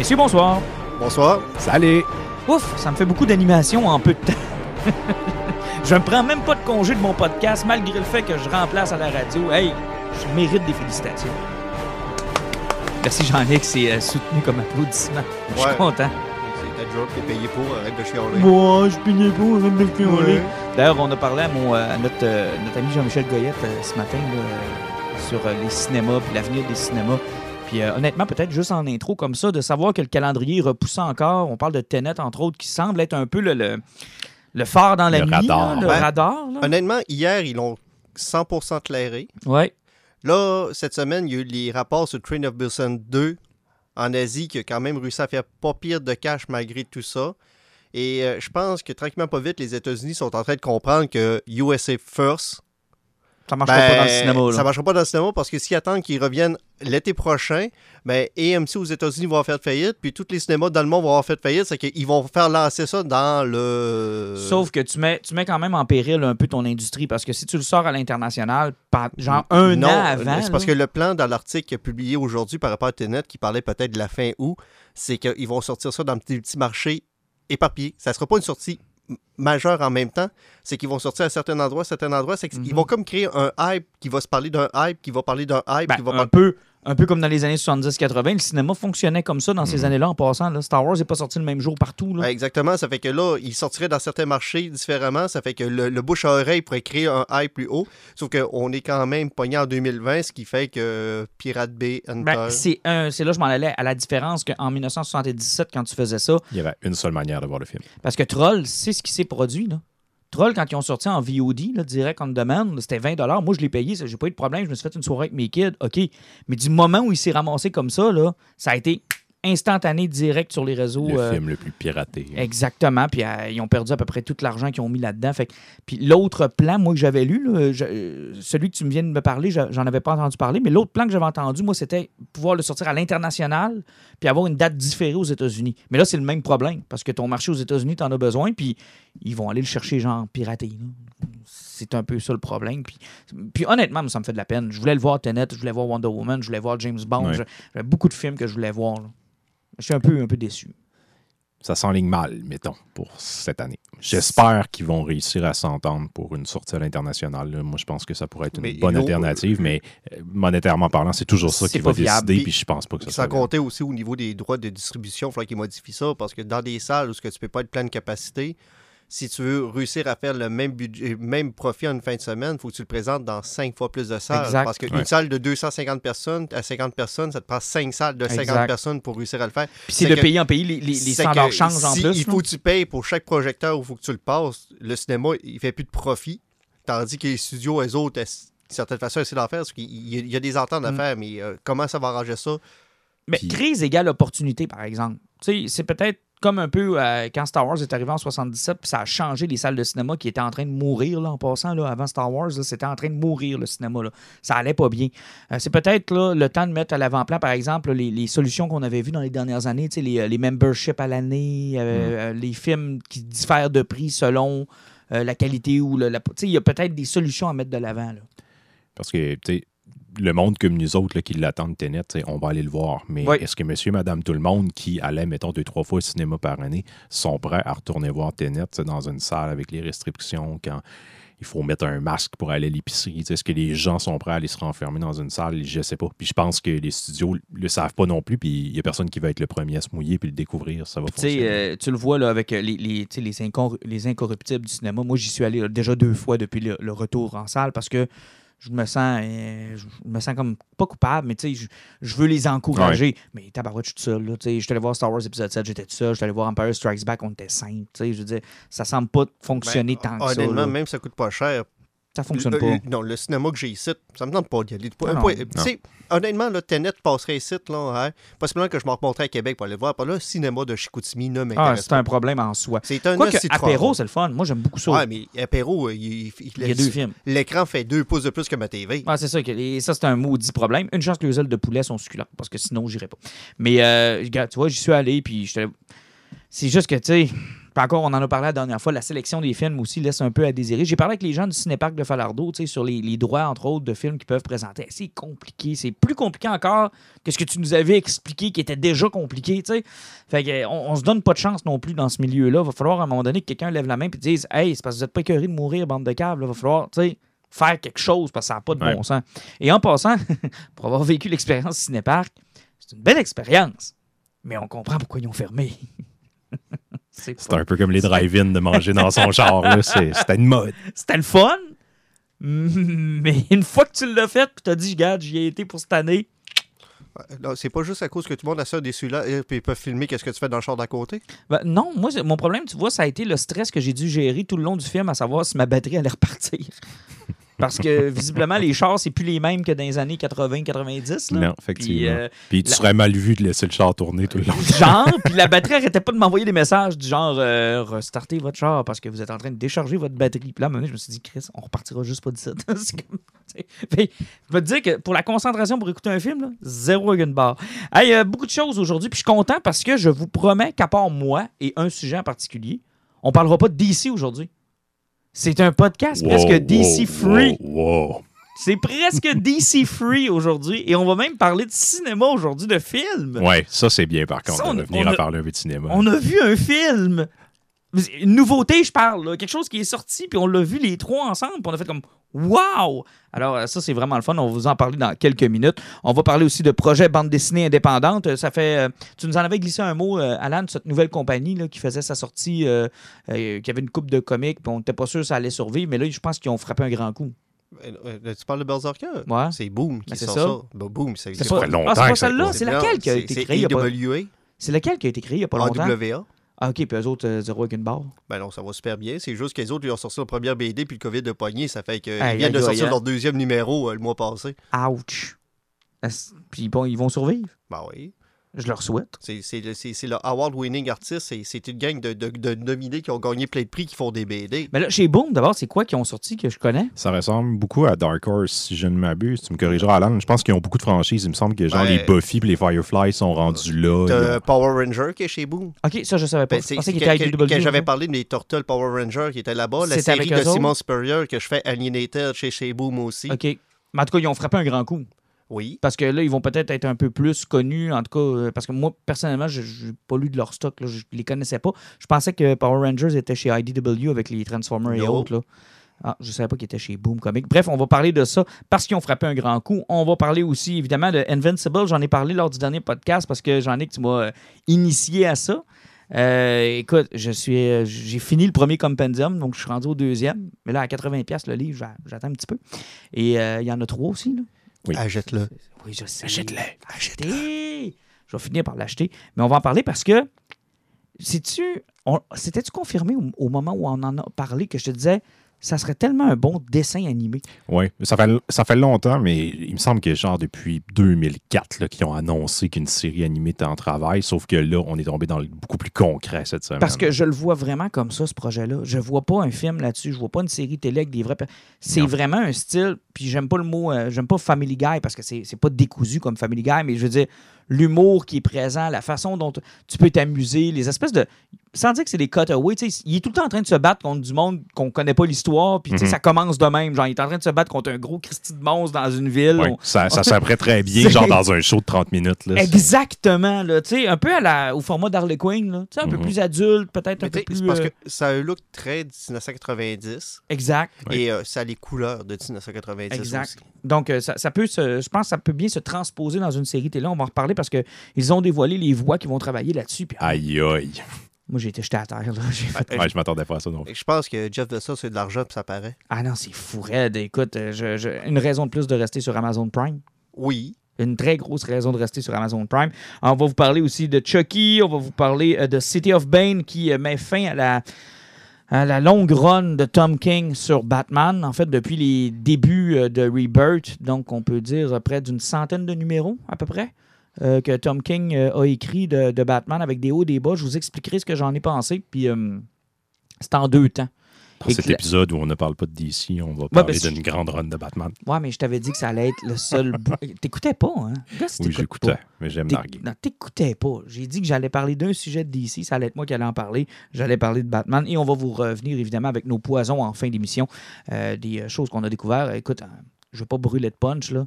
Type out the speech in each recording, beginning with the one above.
Messieurs, bonsoir. Bonsoir. Salut! Ouf, ça me fait beaucoup d'animation en peu de temps. je ne prends même pas de congé de mon podcast malgré le fait que je remplace à la radio. Hey, je mérite des félicitations. Merci Jean-Luc, c'est euh, soutenu comme applaudissement. Je suis Ouais. content. C'est ta job, t'es payé pour, arrête de chialer. Moi, je payais pas, arrête de chialer. Ouais. D'ailleurs, on a parlé à, mon, euh, à notre, euh, notre ami Jean-Michel Goyette euh, ce matin là, euh, sur euh, les cinémas puis l'avenir des cinémas. Puis euh, honnêtement, peut-être juste en intro comme ça, de savoir que le calendrier est repoussé encore. On parle de Tenet, entre autres, qui semble être un peu le, le, le phare dans la Le nuit. radar. là, le radar. là. Honnêtement, hier, ils l'ont 100% clairé. Ouais. Là, cette semaine, il y a eu les rapports sur Train of Busan 2 en Asie qui a quand même réussi à faire pas pire de cash malgré tout ça. Et euh, je pense que tranquillement, pas vite, les États-Unis sont en train de comprendre que USA First, Ça marchera ben, pas dans le cinéma. là. ça marchera pas dans le cinéma parce que s'ils attendent qu'ils reviennent l'été prochain, ben, AMC aux États-Unis vont faire faillite, puis tous les cinémas dans le monde vont avoir fait faillite, c'est qu'ils vont faire lancer ça dans le... Sauf que tu mets, tu mets quand même en péril un peu ton industrie parce que si tu le sors à l'international, genre un non, an avant. C'est parce que le plan dans l'article publié aujourd'hui par rapport à Tenet, qui parlait peut-être de la fin août, c'est qu'ils vont sortir ça dans des petits marchés éparpillés. Ça ne sera pas une sortie m- majeure en même temps. C'est qu'ils vont sortir à certains endroits, certains endroits. C'est qu'ils Mhm. vont comme créer un hype qui va se parler d'un hype, qui va parler d'un hype, Ben, qui va un, parler... peu, un peu comme dans les années 70-80, le cinéma fonctionnait comme ça dans ces Mhm. années-là en passant. là. Star Wars n'est pas sorti le même jour partout. Là. Ouais, exactement. Ça fait que là, ils sortiraient dans certains marchés différemment. Ça fait que le, le bouche à oreille pourrait créer un hype plus haut. Sauf qu'on est quand même pogné en 2020, ce qui fait que Pirate Bay, Hunter... Ben, c'est là que je m'en allais à la différence qu'en 1977, quand tu faisais ça, Il y avait une seule manière de voir le film. parce que Troll, c'est ce qui s'est produit. Là. Troll, quand ils ont sorti en VOD, direct on demand, c'était 20 Moi, je l'ai payé, j'ai pas eu de problème. Je me suis fait une soirée avec mes kids, OK. Mais du moment où il s'est ramassé comme ça, là, ça a été instantané, direct sur les réseaux. Le euh, film le plus piraté. Exactement. Puis euh, ils ont perdu à peu près tout l'argent qu'ils ont mis là-dedans. Fait que- puis l'autre plan, moi, que j'avais lu, là, je- euh, celui que tu me viens de me parler, je- j'en avais pas entendu parler, mais l'autre plan que j'avais entendu, moi, c'était pouvoir le sortir à l'international puis avoir une date différée aux États-Unis. Mais là, c'est le même problème parce que ton marché aux États-Unis, tu en as besoin, puis ils vont aller le chercher, genre, piraté. C'est un peu ça le problème. Puis, puis honnêtement, moi, ça me fait de la peine. Je voulais le voir Tenet, je voulais voir Wonder Woman, je voulais voir James Bond. J'avais beaucoup de films que je voulais voir. là. Je suis un peu, un peu déçu. Ça s'enligne mal, mettons, pour cette année. J'espère qu'ils vont réussir à s'entendre pour une sortie à l'international. Moi, je pense que ça pourrait être une Mais bonne alternative, mais euh, monétairement parlant, c'est toujours ça qui va viable. décider, Puis- puis je pense pas que ça Sans compter aussi au niveau des droits de distribution, il faudrait qu'ils modifient ça parce que dans des salles où ce que tu peux pas être pleine capacité, si tu veux réussir à faire le même budget, même profit en une fin de semaine, il faut que tu le présentes dans cinq fois plus de salles. Exact. Parce qu'une Ouais. salle de 250 personnes à 50 personnes, ça te prend cinq salles de 50 Exact. personnes pour réussir à le faire. Puis c'est de que- pays en pays, les, les, standards changent en plus. Il faut que tu payes pour chaque projecteur où il faut que tu le passes. Le cinéma, il fait plus de profit. Tandis que les studios, eux autres, d'une certaine façon, essaient d'en faire. Parce qu'il y, a- il y a des ententes à Mm. faire, mais euh, comment ça va arranger ça? Mais Puis- crise égale opportunité, par exemple. Tu sais, c'est peut-être comme un peu euh, quand Star Wars est arrivé en 77, puis ça a changé les salles de cinéma qui étaient en train de mourir, là, en passant, là, avant Star Wars, c'était en train de mourir, le cinéma, là. Ça allait pas bien. Euh, c'est peut-être, le temps de mettre à l'avant-plan, par exemple, les, les solutions qu'on avait vues dans les dernières années, tu sais, les, euh, les memberships à l'année, euh, euh, les films qui diffèrent de prix selon la qualité ou le... la- il y a peut-être des solutions à mettre de l'avant. Parce que, tu sais, le monde comme nous autres là, qui l'attendent Tenet, on va aller le voir. Mais Oui. est-ce que monsieur, madame, tout le monde qui allait, mettons, deux, trois fois au cinéma par année, sont prêts à retourner voir Tenet dans une salle avec les restrictions, quand il faut mettre un masque pour aller à l'épicerie? Est-ce que les gens sont prêts à aller se renfermer dans une salle? Je sais pas. Puis je pense que les studios le savent pas non plus, puis il y a personne qui va être le premier à se mouiller puis le découvrir. Ça va fonctionner. euh, tu le vois là, avec euh, les, les, les, incor- les incorruptibles du cinéma. Moi, j'y suis allé là, déjà deux fois depuis le, le retour en salle parce que je me sens euh, je me sens comme pas coupable, mais tu sais, je, je veux les encourager. Mais tabarouette, je suis tout seul. Là, tu sais, je suis allé voir Star Wars épisode 7, j'étais tout seul. Je suis allé voir Empire Strikes Back, on était cinq. tu sais, Je veux dire, ça semble pas fonctionner Ben, tant que ça. Honnêtement, là. même ça coûte pas cher. Ça fonctionne Le- pas. le- non, le cinéma que j'ai ici, ça me tente pas d'y aller. Non, Un non. sais, honnêtement, là, Tenet passerait ici, là, hein, possiblement que je me remonterais à Québec pour aller le voir. Pas là, le cinéma de Chicoutimi ne Ah, m'intéresse c'est pas. un problème en soi. C'est un hostie de apéro, c'est le fun. Moi, j'aime beaucoup ça. Ouais, mais apéro, euh, il, il- il- Il y a deux films. l'écran fait deux pouces de plus que ma TV. Ouais, c'est ça. que- Et ça, c'est un maudit problème. Une chance que les ailes de poulet sont succulentes, parce que sinon, j'irais pas. Mais, euh, tu vois, j'y suis allé, puis j'étais- c'est juste que, tu sais, puis encore, on en a parlé la dernière fois, la sélection des films aussi laisse un peu à désirer. J'ai parlé avec les gens du Cinéparc de Falardeau, tu sais, sur les, les droits, entre autres, de films qu'ils peuvent présenter. C'est compliqué. C'est plus compliqué encore que ce que tu nous avais expliqué, qui était déjà compliqué, tu sais. Fait que, on, on se donne pas de chance non plus dans ce milieu-là. Va falloir, à un moment donné, que quelqu'un lève la main et dise Hey, c'est parce que vous êtes pas écœurés de mourir, bande de câbles. Va falloir, tu sais, faire quelque chose parce que ça n'a pas de Ouais. bon sens. Et en passant, pour avoir vécu l'expérience Cinéparc, c'est une belle expérience. Mais on comprend pourquoi ils ont fermé. c'est C'est un peu comme les drive-in de manger dans son char. C'était une mode. C'était le fun. Mais une fois que tu l'as fait, puis t'as dit, regarde, j'y ai été pour cette année. C'est pas juste à cause que tout le monde a ça des celui-là et puis ils peuvent filmer qu'est-ce que tu fais dans le char d'à côté? Ben, non, moi, mon problème, tu vois, ça a été le stress que j'ai dû gérer tout le long du film, à savoir si ma batterie allait repartir. Parce que visiblement, les chars, c'est plus les mêmes que dans les années 80-90. Non, Puis, effectivement. euh, Puis tu la- serais mal vu de laisser le char tourner tout le long. genre, puis la batterie arrêtait pas de m'envoyer des messages du genre euh, restartez votre char parce que vous êtes en train de décharger votre batterie. Puis là, à un moment donné, je me suis dit, Chris, on repartira juste pas d'ici. C'est comme, tu sais. Fait, je vais te dire que pour la concentration pour écouter un film, là, zéro gun bar. Hey, euh, beaucoup de choses aujourd'hui, puis je suis content parce que je vous promets qu'à part moi et un sujet en particulier, on parlera pas de DC aujourd'hui. C'est un podcast presque DC wow, free. wow, wow. C'est presque DC free aujourd'hui. Et on va même parler de cinéma aujourd'hui, de films. Ouais, ça c'est bien par contre, Ça, on- de venir on a- à parler un peu de cinéma. On a vu un film. Une nouveauté, je parle. là. Quelque chose qui est sorti, puis on l'a vu les trois ensemble, puis on a fait comme Wow! Alors, euh, ça, c'est vraiment le fun. On va vous en parler dans quelques minutes. On va parler aussi de projet bande dessinée indépendante. Euh, Ça fait. euh, tu nous en avais glissé un mot, euh, Alan, de cette nouvelle compagnie là, qui faisait sa sortie, euh, euh, qui avait une coupe de comics, puis on n'était pas sûr que ça allait survivre, mais là, je pense qu'ils ont frappé un grand coup. Tu parles de Berserker? Ouais. C'est Boom qui Ben, c'est sort ça. ça. Ben, Boom, ça C'est pas, fait longtemps ah, c'est pas celle-là, c'est laquelle qui a été c'est créée il y a pas- AWA, C'est laquelle qui a été créée il n'y a pas longtemps? AWA. Ah, ok, puis eux autres, euh, zéro avec une barre. Ben non, ça va super bien. C'est juste que les autres, ils ont sorti leur première BD, puis le COVID de poignet, ça fait qu'ils viennent de sortir aïe. leur deuxième numéro euh, le mois passé. Ouch! Puis bon, ils vont survivre? Ben oui. Je leur souhaite. C'est le, award-winning artist. C'est- C'est une gang de, de, de nominés qui ont gagné plein de prix qui font des BD. Mais là, chez Boom, d'abord, c'est quoi qui ont sorti que je connais? Ça ressemble beaucoup à Dark Horse, si je ne m'abuse. Tu me corrigeras, Alan. Je pense qu'ils ont beaucoup de franchises. Il me semble que genre Ouais. les Buffy et les Firefly sont rendus là. Ont- Power Ranger qui est chez Boom. Ok, ça, je savais pas. Ben, je pensais qu'il était IDW, que j'avais ça. parlé des Turtles Power Rangers qui étaient là-bas. La C'était série avec de Simon Spurrier que je fais Alienated chez chez Boom aussi. Ok. Mais en tout cas, ils ont frappé un grand coup. Oui. Parce que là, ils vont peut-être être un peu plus connus. En tout cas, euh, parce que moi, personnellement, je n'ai pas lu de leur stock. Là, je les connaissais pas. Je pensais que Power Rangers était chez IDW avec les Transformers et autres. Là. Ah, je savais pas qu'ils étaient chez Boom Comics. Bref, on va parler de ça parce qu'ils ont frappé un grand coup. On va parler aussi, évidemment, de Invincible. J'en ai parlé lors du dernier podcast parce que j'en ai que tu m'as euh, initié à ça. Euh, écoute, je suis, j'ai fini le premier compendium, donc je suis rendu au deuxième. Mais là, à 80$ le livre, j'a- j'attends un petit peu. Et euh, il y en a trois aussi. Là. Oui. Achète-le. Oui, je sais. Achète-le. Achetez. Je vais finir par l'acheter. Mais on va en parler parce que, sais-tu, on- c'était-tu confirmé au, au moment où on en a parlé que je te disais, ça serait tellement un bon dessin animé. Oui, ça fait, ça fait longtemps, mais il me semble que genre depuis 2004 là, qu'ils ont annoncé qu'une série animée était en travail, sauf que là, on est tombé dans le beaucoup plus concret cette semaine. Parce que je le vois vraiment comme ça, ce projet-là. Je vois pas un film là-dessus. Je vois pas une série télé avec des vrais. C'est vraiment un style. Puis j'aime pas le mot. euh, j'aime pas Family Guy parce que c'est pas décousu comme Family Guy, mais je veux dire, l'humour qui est présent, la façon dont tu peux t'amuser, les espèces de. Sans dire que c'est des cutaways, tu sais, il est tout le temps en train de se battre contre du monde qu'on connaît pas l'histoire, puis tu sais, Mhm. ça commence de même. Genre, il est en train de se battre contre un gros Christy de monstre dans une ville. Ouais, On- ça, ça s'apprête très bien, genre dans un show de 30 minutes. Là, Exactement, là, tu sais, un peu à la, au format d'Harley Quinn, là, tu sais, un peu Mhm. plus adulte, peut-être un peu plus. parce euh, que ça a un look très 1990 Exact. Oui. et euh, ça a les couleurs de 1990 Exact. aussi. Donc, euh, ça, ça peut se, je pense que ça peut bien se transposer dans une série télé. On va en reparler parce qu'ils ont dévoilé les voix qui vont travailler là-dessus. Aïe, aïe. Moi, j'ai été jeté à terre. là. J'ai fait- Ouais, je m'attendais pas à ça non. Je pense que Jeff Bezos, c'est de l'argent, puis ça paraît. Ah non, c'est fou raide. Écoute, euh, je- je- une raison de plus de rester sur Amazon Prime. Oui. Une très grosse raison de rester sur Amazon Prime. On va vous parler aussi de Chucky. On va vous parler euh, de City of Bane qui euh, met fin à la, à la longue run de Tom King sur Batman. En fait, depuis les débuts euh, de Rebirth, donc on peut dire euh, près d'une centaine de numéros à peu près. Euh, que Tom King euh, a écrit de, de Batman avec des hauts, des bas. Je vous expliquerai ce que j'en ai pensé. Puis euh, c'est en deux temps. Dans cet épisode où on ne parle pas de DC, on va parler ben, d'une grande run de Batman. Ouais, mais je t'avais dit que ça allait être le seul. T'écoutais pas, hein? Si Oui, j'écoutais, mais j'aime narguer. Non, t'écoutais pas. J'ai dit que j'allais parler d'un sujet de DC. Ça allait être moi qui allais en parler. J'allais parler de Batman. Et on va vous revenir évidemment avec nos poisons en fin d'émission. Euh, des choses qu'on a découvertes. Écoute, je vais pas brûler de punch, là.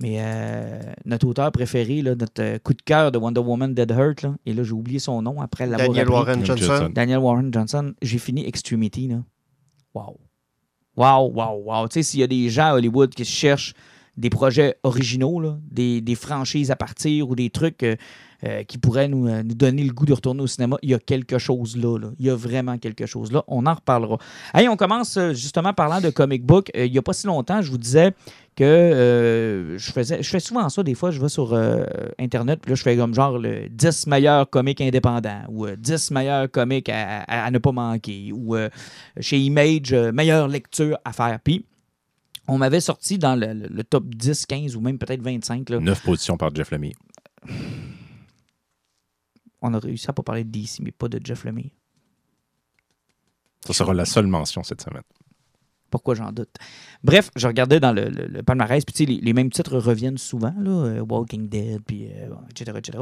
Mais euh, notre auteur préféré, là, notre euh, coup de cœur de Wonder Woman Dead Hurt, là, et là j'ai oublié son nom après l'avoir Daniel appris. Warren Johnson. Johnson. Daniel Warren Johnson, j'ai fini Extremity. Là. Wow. Wow, wow, wow. Tu sais, s'il y a des gens à Hollywood qui cherchent des projets originaux, là, des, des franchises à partir ou des trucs euh, euh, qui pourraient nous, euh, nous donner le goût de retourner au cinéma, il y a quelque chose là. Il y a vraiment quelque chose là. On en reparlera. Hey, on commence euh, justement parlant de comic book. Il n'y a pas si longtemps, je vous disais que je faisais je fais souvent ça des fois je vais sur internet puis là je fais comme genre le 10 meilleurs comics indépendants ou euh, 10 meilleurs comics à, ne pas manquer ou chez Image meilleure lecture à faire puis on m'avait sorti dans le, top 10 15 ou même peut-être 25 là. Neuf positions par Jeff Lemire. On a réussi à pas parler de DC mais pas de Jeff Lemire Ça sera la seule mention cette semaine. Pourquoi j'en doute? Bref, je regardais dans le, le- le palmarès, puis tu sais, les, les mêmes titres reviennent souvent, là, euh, Walking Dead, puis euh, bon, etc., etc.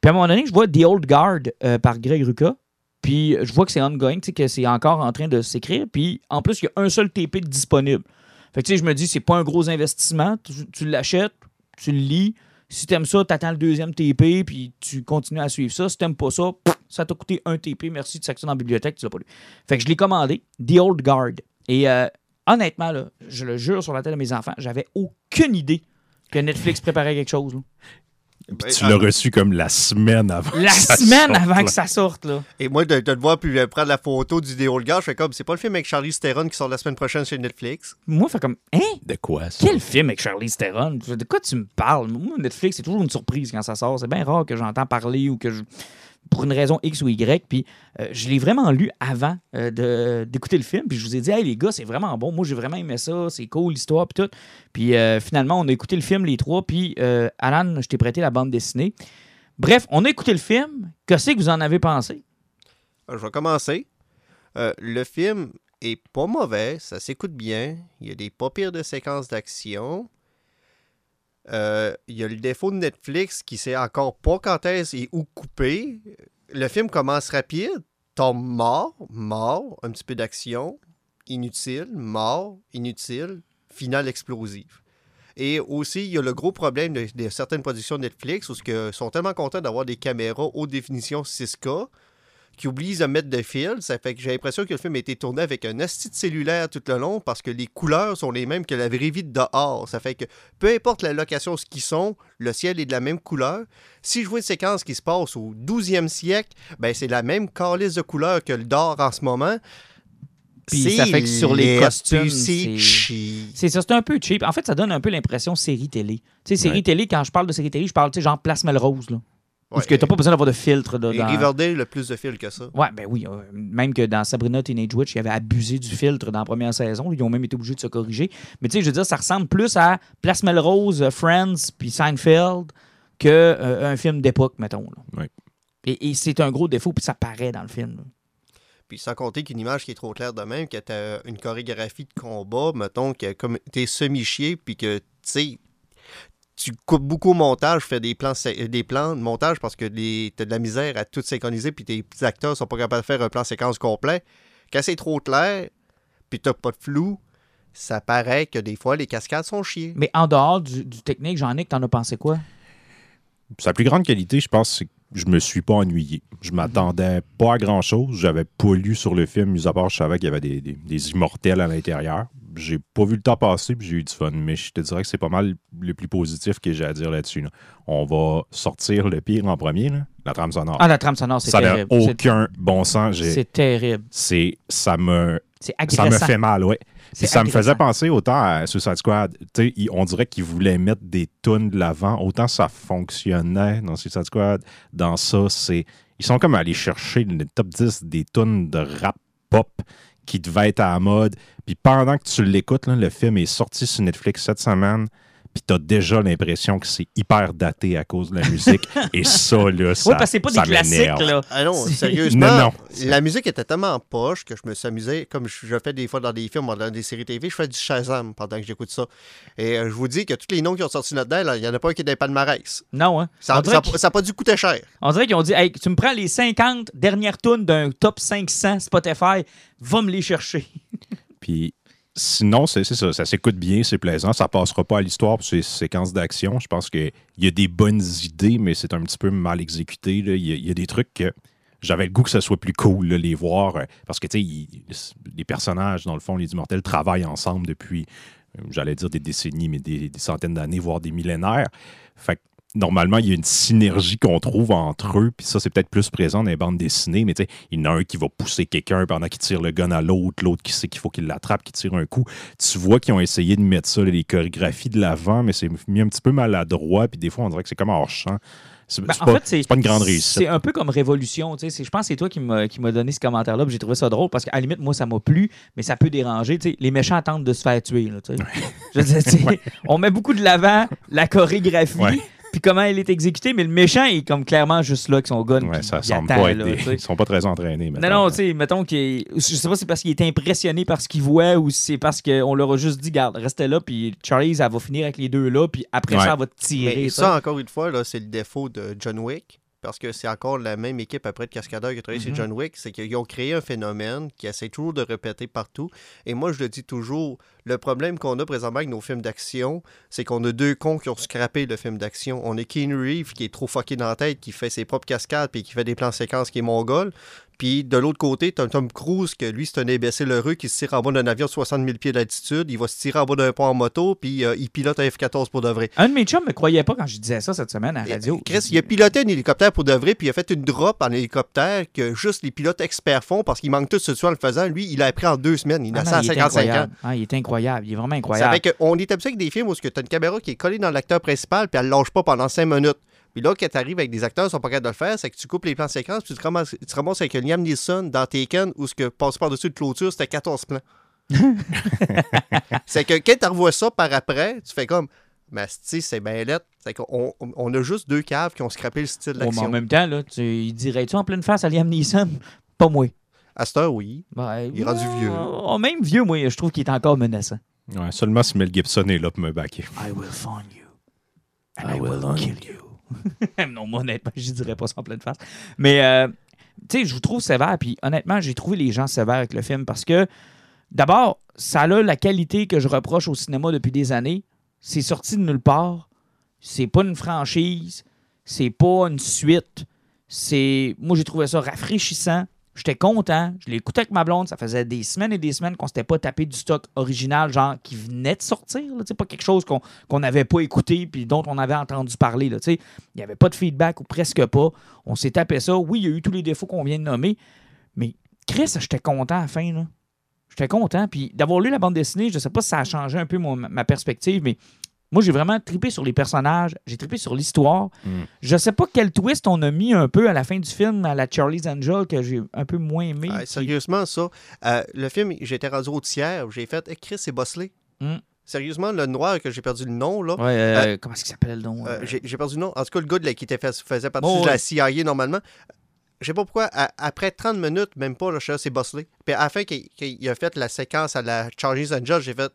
Puis à un moment donné, je vois The Old Guard euh, par Greg Rucka, puis je vois que c'est ongoing, tu sais, que c'est encore en train de s'écrire, puis en plus, il y a un seul TP disponible. Fait que tu sais, je me dis, c'est pas un gros investissement, tu, tu l'achètes, tu le lis, si t'aimes ça, t'attends le deuxième TP, puis tu continues à suivre ça. Si t'aimes pas ça, ça t'a coûté un TP, merci de ça dans la bibliothèque, tu l'as pas lu. Fait que je l'ai commandé, The Old Guard. Et euh, honnêtement, là, je le jure sur la tête de mes enfants, j'avais aucune idée que Netflix préparait quelque chose. Puis tu ah. l'as reçu comme la semaine avant. La que ça semaine sorte, avant là. que ça sorte, là. Et moi, de, de te voir puis prendre la photo du déo le gars, je fais comme, c'est pas le film avec Charlie Theron qui sort la semaine prochaine sur Netflix. Moi, fait comme, hein? De quoi ça? Quel film avec Charlize Theron? De quoi tu me parles? Moi, Netflix, c'est toujours une surprise quand ça sort. C'est bien rare que j'entends parler ou que je. Pour une raison X ou Y. Puis euh, je l'ai vraiment lu avant euh, d'écouter le film. Puis je vous ai dit, hey les gars, c'est vraiment bon. Moi, j'ai vraiment aimé ça. C'est cool l'histoire. Puis tout. Puis euh, finalement, on a écouté le film, les trois. Puis Alan, je t'ai prêté la bande dessinée. Bref, on a écouté le film. Qu'est-ce que vous en avez pensé? Je vais commencer. Le film est pas mauvais, ça s'écoute bien. Il y a des pas pires de séquences d'action. Euh, y a le défaut de Netflix qui sait encore pas quand est-ce et où couper. Le film commence rapide, tombe mort, mort, un petit peu d'action, inutile, mort, inutile, finale explosive. Et aussi, il y a le gros problème de, de certaines productions Netflix où ils sont tellement contents d'avoir des caméras haute définition 6K qui oublient de mettre de fil. Ça fait que j'ai l'impression que le film a été tourné avec un asti de cellulaire tout le long parce que les couleurs sont les mêmes que la vraie vie de dehors. Ça fait que peu importe la location, ce qu'ils sont, le ciel est de la même couleur. Si je vois une séquence qui se passe au 12e siècle, ben c'est la même calice de couleur que le d'or en ce moment. Puis ça fait que sur les costumes, c'est- c'est cheap. C'est ça, c'est un peu cheap. En fait, ça donne un peu l'impression série télé. Tu sais, série Ouais. télé, quand je parle de série télé, je parle, tu sais, genre Place Melrose, là. Ouais, Parce que t'as pas besoin d'avoir de filtre. là, et dans- Riverdale a plus de fil que ça. Ouais, ben oui. euh, même que dans Sabrina Teenage Witch, il avait abusé du filtre dans la première saison. Ils ont même été obligés de se corriger. Mais tu sais, je veux dire, ça ressemble plus à Place Melrose, euh, Friends, puis Seinfeld que euh, un film d'époque, mettons. là. Ouais. Et, et c'est un gros défaut, puis ça paraît dans le film. là. Puis sans compter qu'une image qui est trop claire de même, que t'as une chorégraphie de combat, mettons, que comme t'es semi-chié, puis que, tu sais, tu coupes beaucoup au montage, fais des plans, sé- des plans de montage parce que les- t'as de la misère à tout synchroniser, puis tes petits acteurs sont pas capables de faire un plan séquence complet. Quand c'est trop clair, puis t'as pas de flou, ça paraît que des fois, les cascades sont chiées. Mais en dehors du, du technique, Jean-Nic, t'en as pensé quoi? Sa plus grande qualité, je pense, c'est que je me suis pas ennuyé. Je m'attendais pas à grand-chose. J'avais pas lu sur le film, mis à part je savais qu'il y avait des, des- des immortels à l'intérieur. j'ai pas vu le temps passer puis j'ai eu du fun. Mais je te dirais que c'est pas mal le plus positif que j'ai à dire là-dessus. là. On va sortir le pire en premier, là, la trame sonore. Ah, la trame sonore, c'est ça n'a terrible. Aucun bon sens. C'est terrible. C'est, ça me, C'est ça me fait mal. C'est Puis ça me faisait penser autant à Suicide Squad. On dirait qu'ils voulaient mettre des tunes de l'avant. Autant ça fonctionnait dans Suicide Squad. Dans ça, c'est. Ils sont comme allés chercher le top 10 des tunes de rap pop qui devaient être à la mode. Puis pendant que tu l'écoutes, le film est sorti sur Netflix cette semaine. Puis t'as déjà l'impression que c'est hyper daté à cause de la musique. Et ça, là, ça. Oui, parce que c'est pas des classiques, là. Ah non, sérieusement, Non, non. la musique était tellement poche que je me suis amusé, comme je, je fais des fois dans des films, dans des séries TV, je fais du Shazam pendant que j'écoute ça. Et euh, je vous dis que tous les noms qui ont sorti là-dedans, là, il n'y en a pas un qui est dans les palmarès. Non, hein. Ça n'a pas dû coûter cher. on dirait qu'ils ont dit hey, tu me prends les 50 dernières tunes d'un top 500 Spotify, va me les chercher. Puis sinon, c'est ça. Ça s'écoute bien, c'est plaisant. Ça passera pas à l'histoire pour ces séquences d'action. Je pense qu'il y a des bonnes idées, mais c'est un petit peu mal exécuté. Il y, a- des trucs que j'avais le goût que ça soit plus cool, là, les voir. euh, Parce que, tu sais, les personnages, dans le fond, les immortels, travaillent ensemble depuis, euh, j'allais dire des décennies, mais des, des centaines d'années, voire des millénaires. Fait que normalement, il y a une synergie qu'on trouve entre eux, puis ça, c'est peut-être plus présent dans les bandes dessinées, mais tu sais, il y en a un qui va pousser quelqu'un pendant qu'il tire le gun à l'autre, l'autre qui sait qu'il faut qu'il l'attrape, qui tire un coup. Tu vois qu'ils ont essayé de mettre ça, les chorégraphies de l'avant, mais c'est mis un petit peu maladroit, puis des fois, on dirait que c'est comme hors champ. C'est Ben, c'est en pas, fait, pas une grande réussite. C'est un peu comme Révolution. tu sais. C'est- Je pense que c'est toi qui m'a qui m'a donné ce commentaire-là. J'ai trouvé ça drôle parce qu'à la limite, moi, ça m'a plu, mais ça peut déranger. Les méchants tentent de se faire tuer. là. Je veux dire, On met beaucoup de l'avant la chorégraphie. Ouais. Puis comment elle est exécutée, mais le méchant est comme clairement juste là avec son gun. Ouais, ça semble attend, pas être là, des-. Ils sont pas très entraînés. Non, non, tu sais, mettons qu'il est- Je sais pas si c'est parce qu'il est impressionné par ce qu'il voit ou si c'est parce qu'on leur a juste dit, garde, restez là, puis Charlie, elle va finir avec les deux là, puis après Ouais. ça, elle va te tirer. Mais sais. ça, encore une fois, là, c'est le défaut de John Wick. Parce que c'est encore la même équipe après de cascadeurs qui a travaillé Mhm. sur John Wick. C'est qu'ils ont créé un phénomène qui essaie toujours de répéter partout. Et moi, je le dis toujours, le problème qu'on a présentement avec nos films d'action, c'est qu'on a deux cons qui ont scrappé le film d'action. On a Keanu Reeves qui est trop fucké dans la tête, qui fait ses propres cascades puis qui fait des plans séquences qui est mongol. Puis de l'autre côté, t'as un Tom Cruise que lui, c'est un imbécile heureux qui se tire en bas d'un avion de 60 000 pieds d'altitude. Il va se tirer en bas d'un pont en moto, puis euh, il pilote un F-14 pour de vrai. Un de mes chums me croyait pas quand je disais ça cette semaine à la radio. Chris, il a piloté un hélicoptère pour de vrai, puis il a fait une drop en hélicoptère que juste les pilotes experts font parce qu'ils manquent tous ce tuer en le faisant. Lui, il l'a appris en deux semaines. Il Ah a non, ça à il est 55 ans. Ah, il est incroyable. Il est vraiment incroyable. qu'on est habitué avec des films où tu as une caméra qui est collée dans l'acteur principal, puis elle ne lâche pas pendant 5 minutes. Puis là, quand tu arrives avec des acteurs qui sont pas capables de le faire, c'est que tu coupes les plans séquences, puis tu te ramasses, tu te ramasses avec un Liam Neeson dans Taken, où ce que passer par-dessus de clôture, c'était 14 plans. c'est que quand tu revois ça par après, tu fais comme, mais si, c'est bien lettre. C'est qu'on on, a juste deux caves qui ont scrappé le style Ouais, mais en d'action. même temps, là, tu, il dirait-tu en pleine face à Liam Neeson? Pas moi. À cette heure, oui. Ben, Il est rendu vieux. oh, même vieux, moi, je trouve qu'il est encore menaçant. Ouais, seulement si Mel Gibson est là pour me backer. I will find you. And I, will kill you. non, moi, honnêtement, je dirais pas ça en pleine face. Mais, euh, tu sais, je vous trouve sévère. Puis, honnêtement, j'ai trouvé les gens sévères avec le film parce que, d'abord, ça a la qualité que je reproche au cinéma depuis des années. C'est sorti de nulle part. C'est pas une franchise. C'est pas une suite. C'est. Moi, j'ai trouvé ça rafraîchissant. J'étais content. Je l'ai écouté avec ma blonde. Ça faisait des semaines et des semaines qu'on s'était pas tapé du stock original, genre qui venait de sortir. là. Pas quelque chose qu'on n'avait pas écouté puis dont on avait entendu parler. Là, il n'y avait pas de feedback ou presque pas. On s'est tapé ça. Oui, il y a eu tous les défauts qu'on vient de nommer. Mais Chris, j'étais content à la fin. J'étais content. Puis d'avoir lu la bande dessinée, je sais pas si ça a changé un peu mon- ma perspective, mais moi, j'ai vraiment trippé sur les personnages. J'ai trippé sur l'histoire. Mm. Je sais pas quel twist on a mis un peu à la fin du film à la Charlie's Angel que j'ai un peu moins aimé. Ah, sérieusement, ça. euh, le film, j'étais rendu au tiers. J'ai fait, Eh, Chris, c'est Bosley. Mm. Sérieusement, le noir que j'ai perdu le nom, là. Ouais, euh, comment est-ce qu'il s'appelle donc? euh, j'ai j'ai perdu le nom. En tout cas, le gars de la- qui était fait- faisait partie Oh, de la. CIA normalement. Je sais pas pourquoi, à- après 30 minutes, même pas, là, je suis là, c'est Bosley. Puis à la fin, qu'il qu'il a fait la séquence à la Charlie's Angel, j'ai fait,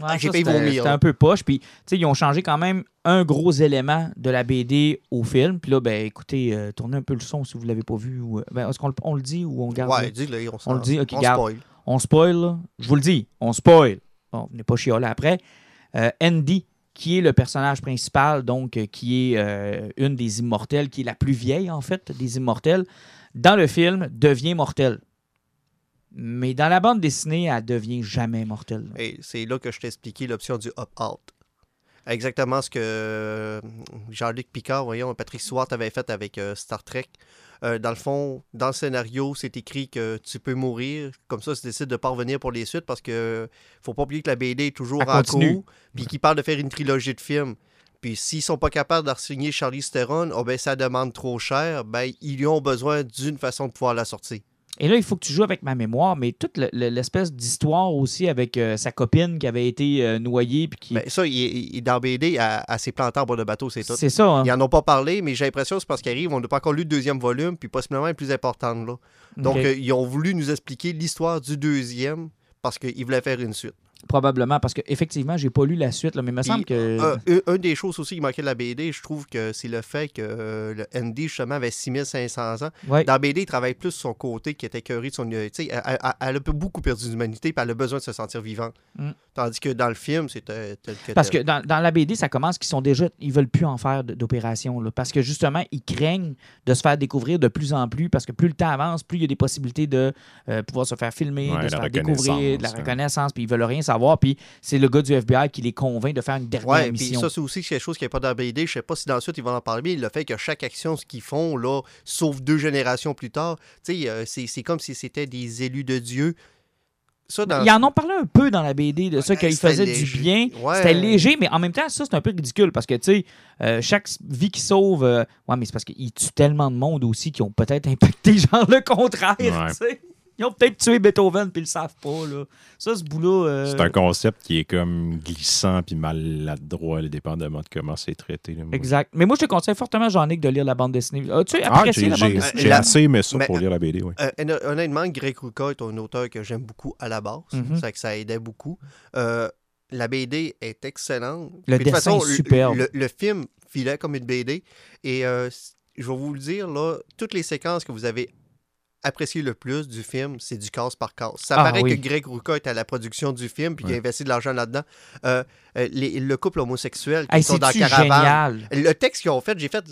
Ouais, j'ai c'était- un peu poche. Puis, tu sais, ils ont changé quand même un gros élément de la BD au film. Puis là, ben, écoutez, euh, tournez un peu le son si vous l'avez pas vu. Ou, euh, ben, est-ce qu'on le, on le dit ou on garde? ouais, dis-le, on, On le dit, ok, on garde. spoil. On spoil, là. Je vous le dis, on spoil. Bon, venez pas chialer après. Euh, Andy, qui est le personnage principal, donc, qui est euh, une des immortelles, qui est la plus vieille, en fait, des immortelles, dans le film, devient mortelle. Mais dans la bande dessinée, elle devient jamais mortelle. Et c'est là que je t'ai expliqué l'option du up-out. Exactement ce que euh, Jean-Luc Picard, voyons, Patrick Swart avait fait avec euh, Star Trek. Euh, dans le fond, dans le scénario, c'est écrit que tu peux mourir. Comme ça, tu décides de ne pas revenir pour les suites parce que faut pas oublier que la BD est toujours Elle en continue. cours. Puis qu'ils parlent de faire une trilogie de films. Puis s'ils sont pas capables de signer Charlie Theron, oh ben ça demande trop cher, ben ils ont besoin d'une façon de pouvoir la sortir. Et là, il faut que tu joues avec ma mémoire, mais toute le- le- l'espèce d'histoire aussi avec euh, sa copine qui avait été euh, noyée. Puis qui... Ben, ça, il, il- dans BD, à, à ses plantes en bord de bateau, c'est tout. c'est ça. hein. Ils n'en ont pas parlé, mais j'ai l'impression que c'est parce qu'ils arrivent, on n'a pas encore lu le deuxième volume, puis possiblement la plus importante là. Donc, euh, ils ont voulu nous expliquer l'histoire du deuxième parce qu'ils voulaient faire une suite. Probablement, parce qu'effectivement, j'ai pas lu la suite, là, mais il me semble que. Euh, une- une des choses aussi qui manquait de la BD, je trouve que c'est le fait que euh, le ND, justement, avait 6500 ans. ouais. Dans BD, il travaille plus son côté qui était écœuré de son. euh, tu sais, Elle, elle- elle a beaucoup perdu d'humanité, puis elle a besoin de se sentir vivante. Mm. Tandis que dans le film, c'était tel que Parce que dans, dans la BD, ça commence qu'ils sont déjà. Ils veulent plus en faire d'opérations. Parce que justement, ils craignent de se faire découvrir de plus en plus. Parce que plus le temps avance, plus il y a des possibilités de euh, pouvoir se faire filmer, Ouais, de se la faire découvrir, de la reconnaissance, hein. reconnaissance. Puis ils veulent rien savoir. Puis c'est le gars du FBI qui les convainc de faire une dernière Ouais, puis mission. ça, c'est aussi quelque chose qui n'est pas dans la BD. Je sais pas si dans la suite, ils vont en parler, mais le fait que chaque action, ce qu'ils font, là, sauf deux générations plus tard, tu sais, euh, c'est c'est comme si c'était des élus de Dieu. Ça, dans... Ils en ont parlé un peu dans la BD de ça, Ouais, qu'ils c'était faisaient léger. du bien. Ouais. C'était léger, mais en même temps, ça, c'est un peu ridicule parce que, tu sais, euh, chaque vie qui sauve. euh, ouais, mais c'est parce qu'ils tuent tellement de monde aussi qui ont peut-être impacté, genre, le contraire, Ouais. tu sais. Ils ont peut-être tué Beethoven puis ils le savent pas, là. Ça, ce bout-là. euh, C'est un concept qui est comme glissant puis maladroit, dépendamment de comment c'est traité. là. Exact. Mais moi, je te conseille fortement, Jean-Nic, de lire la bande dessinée. As-tu Ah, apprécié j'ai la bande j'ai- dessinée? j'ai La- assez aimé ça Mais- pour lire la BD, oui. Euh, honn- honnêtement, Greg Rucka est un auteur que j'aime beaucoup à la base. Ça fait que ça aidait beaucoup. Euh, la BD est excellente. Le Puis de toute dessin est le- superbe. Le, le film filait comme une BD. Et euh, je vais vous le dire, là, toutes les séquences que vous avez appréciées le plus du film, c'est du case par case. Ça Ah, paraît oui. que Greg Rucka est à la production du film puis qu'il a Ouais. investi de l'argent là-dedans. Euh, euh, les- le couple homosexuel qui Hey, sont dans Caravane. génial? Le texte qu'ils ont fait, j'ai fait.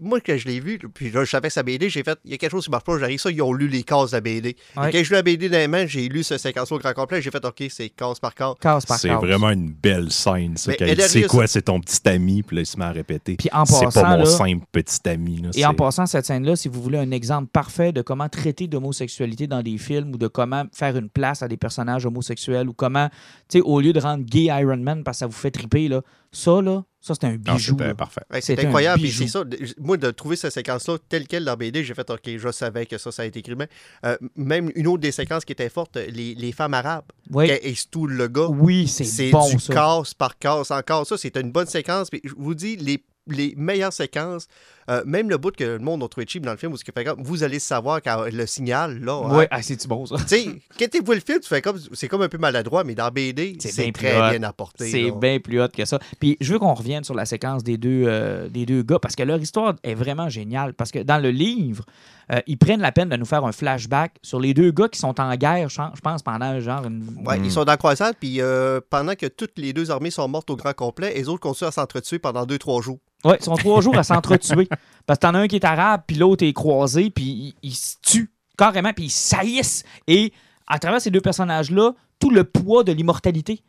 moi, quand je l'ai vu, puis là, je savais que sa BD, j'ai fait. Il y a quelque chose qui marche pas, j'arrive ça, ils ont lu les cases de la BD. Ouais. Et quand je lu la BD dans les mains, j'ai lu ce séquence au grand complet, j'ai fait OK, c'est case par case. Case par C'est vraiment une belle scène, ça. Il c'est quoi, c'est ton petit ami, puis là, il se met à répéter. Puis en C'est passant, pas mon là, simple petit ami. là, Et en passant, cette scène-là, si vous voulez un exemple parfait de comment traiter d'homosexualité dans des films ou de comment faire une place à des personnages homosexuels ou comment, tu sais, au lieu de rendre gay Iron Man parce que ça vous fait triper, là, ça, là, ça, c'est un bijou. c'était là. parfait. Ouais, C'est c'est un incroyable. C'est ça. Moi, de trouver cette séquence-là telle qu'elle dans BD, j'ai fait OK, je savais que ça, ça a été écrit. Mais, euh, même une autre des séquences qui était forte, les, les femmes arabes, Oui, qui estoulent le gars. oui c'est C'est bon, du ça. casse par casse encore. Ça, c'est une bonne séquence. Puis je vous dis, les, les meilleures séquences, euh, même le bout que le monde a trouvé cheap dans le film, où fait comme, vous allez savoir quand le signal, là. hein. Oui, ah, c'est-tu bon, ça? Tu sais, quand tu vois le film, tu fais comme, c'est comme un peu maladroit, mais dans BD, C'est c'est très hot. bien apporté. C'est bien plus hot que ça. Puis je veux qu'on revienne sur la séquence des deux, euh, des deux gars parce que leur histoire est vraiment géniale. Parce que dans le livre, euh, ils prennent la peine de nous faire un flashback sur les deux gars qui sont en guerre, je pense, pendant genre une. Ouais, Mm. ils sont dans la croisade, puis euh, pendant que toutes les deux armées sont mortes au grand complet, les autres continuent à s'entretuer pendant 2-3 jours. Ouais, ils sont trois jours à s'entretuer. Parce que t'en as un qui est arabe, puis l'autre est croisé, puis ils, ils se tuent carrément, puis ils saillissent. Et à travers ces deux personnages-là, tout le poids de l'immortalité.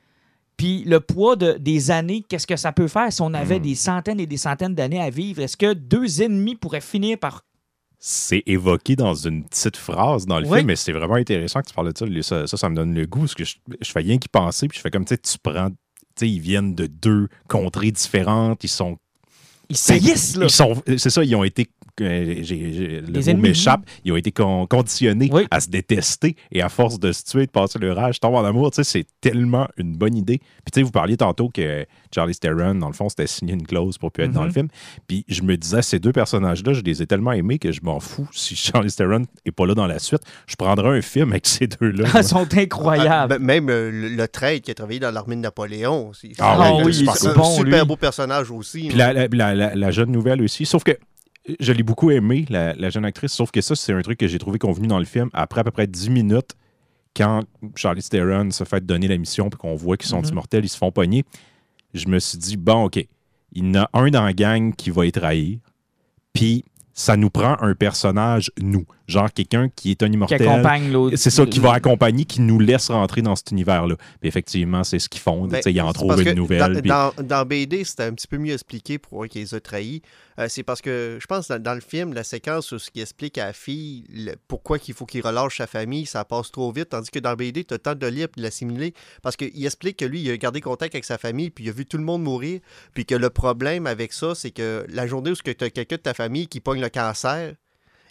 Puis le poids de, des années, qu'est-ce que ça peut faire si on avait Mm. des centaines et des centaines d'années à vivre? Est-ce que deux ennemis pourraient finir par. C'est évoqué dans une petite phrase dans le Oui. film, mais c'est vraiment intéressant que tu parles de Ça, ça, ça me donne le goût, parce que je, je fais rien qu'y penser, puis je fais comme, tu sais, tu prends, tu sais, ils viennent de deux contrées différentes, ils sont Ils saillissent, là! Ils sont, c'est ça, ils ont été, j'ai- le mot ennemis. m'échappe, ils ont été con- conditionnés Oui. à se détester et à force de se tuer, de passer le rage, tomber en amour, tu sais, c'est tellement une bonne idée. Puis tu sais, vous parliez tantôt que Charlie Theron, dans le fond, c'était signé une clause pour plus être dans le film. Puis je me disais, ces deux personnages-là, je les ai tellement aimés que je m'en fous si Charlie Theron est pas là dans la suite. Je prendrai un film avec ces deux-là. Ils sont incroyables. Ah, même euh, le, le trade qui a travaillé dans l'armée de Napoléon. C'est Ah c'est oui, un oui, super- c'est un bon, super lui. beau personnage aussi. Puis la, la- la- la- la jeune nouvelle aussi. Sauf que je l'ai beaucoup aimé, la, la jeune actrice. Sauf que ça, c'est un truc que j'ai trouvé convenu dans le film. Après à peu près 10 minutes, quand Charlie Theron se fait donner la mission puis qu'on voit qu'ils sont Mhm. immortels, ils se font pogner, je me suis dit, bon, OK, il y en a un dans la gang qui va être trahir. Puis ça nous prend un personnage, nous. Genre quelqu'un qui est un Qui immortel. accompagne l'autre. C'est ça qui va accompagner, qui nous laisse rentrer dans cet univers-là. Puis effectivement, c'est ce qu'ils font. Ben, ils en trouvent une nouvelle. Dans, puis- dans, dans BD, c'était un petit peu mieux expliqué pour qu'ils les a trahis. Euh, c'est parce que je pense dans, dans le film, la séquence où ce qui explique à la fille le- pourquoi qu'il faut qu'il relâche sa famille, ça passe trop vite. Tandis que dans BD, tu as le temps de lire et de l'assimiler. Parce qu'il explique que lui, il a gardé contact avec sa famille, puis il a vu tout le monde mourir. Puis que le problème avec ça, c'est que la journée où tu as quelqu'un de ta famille qui pogne le cancer,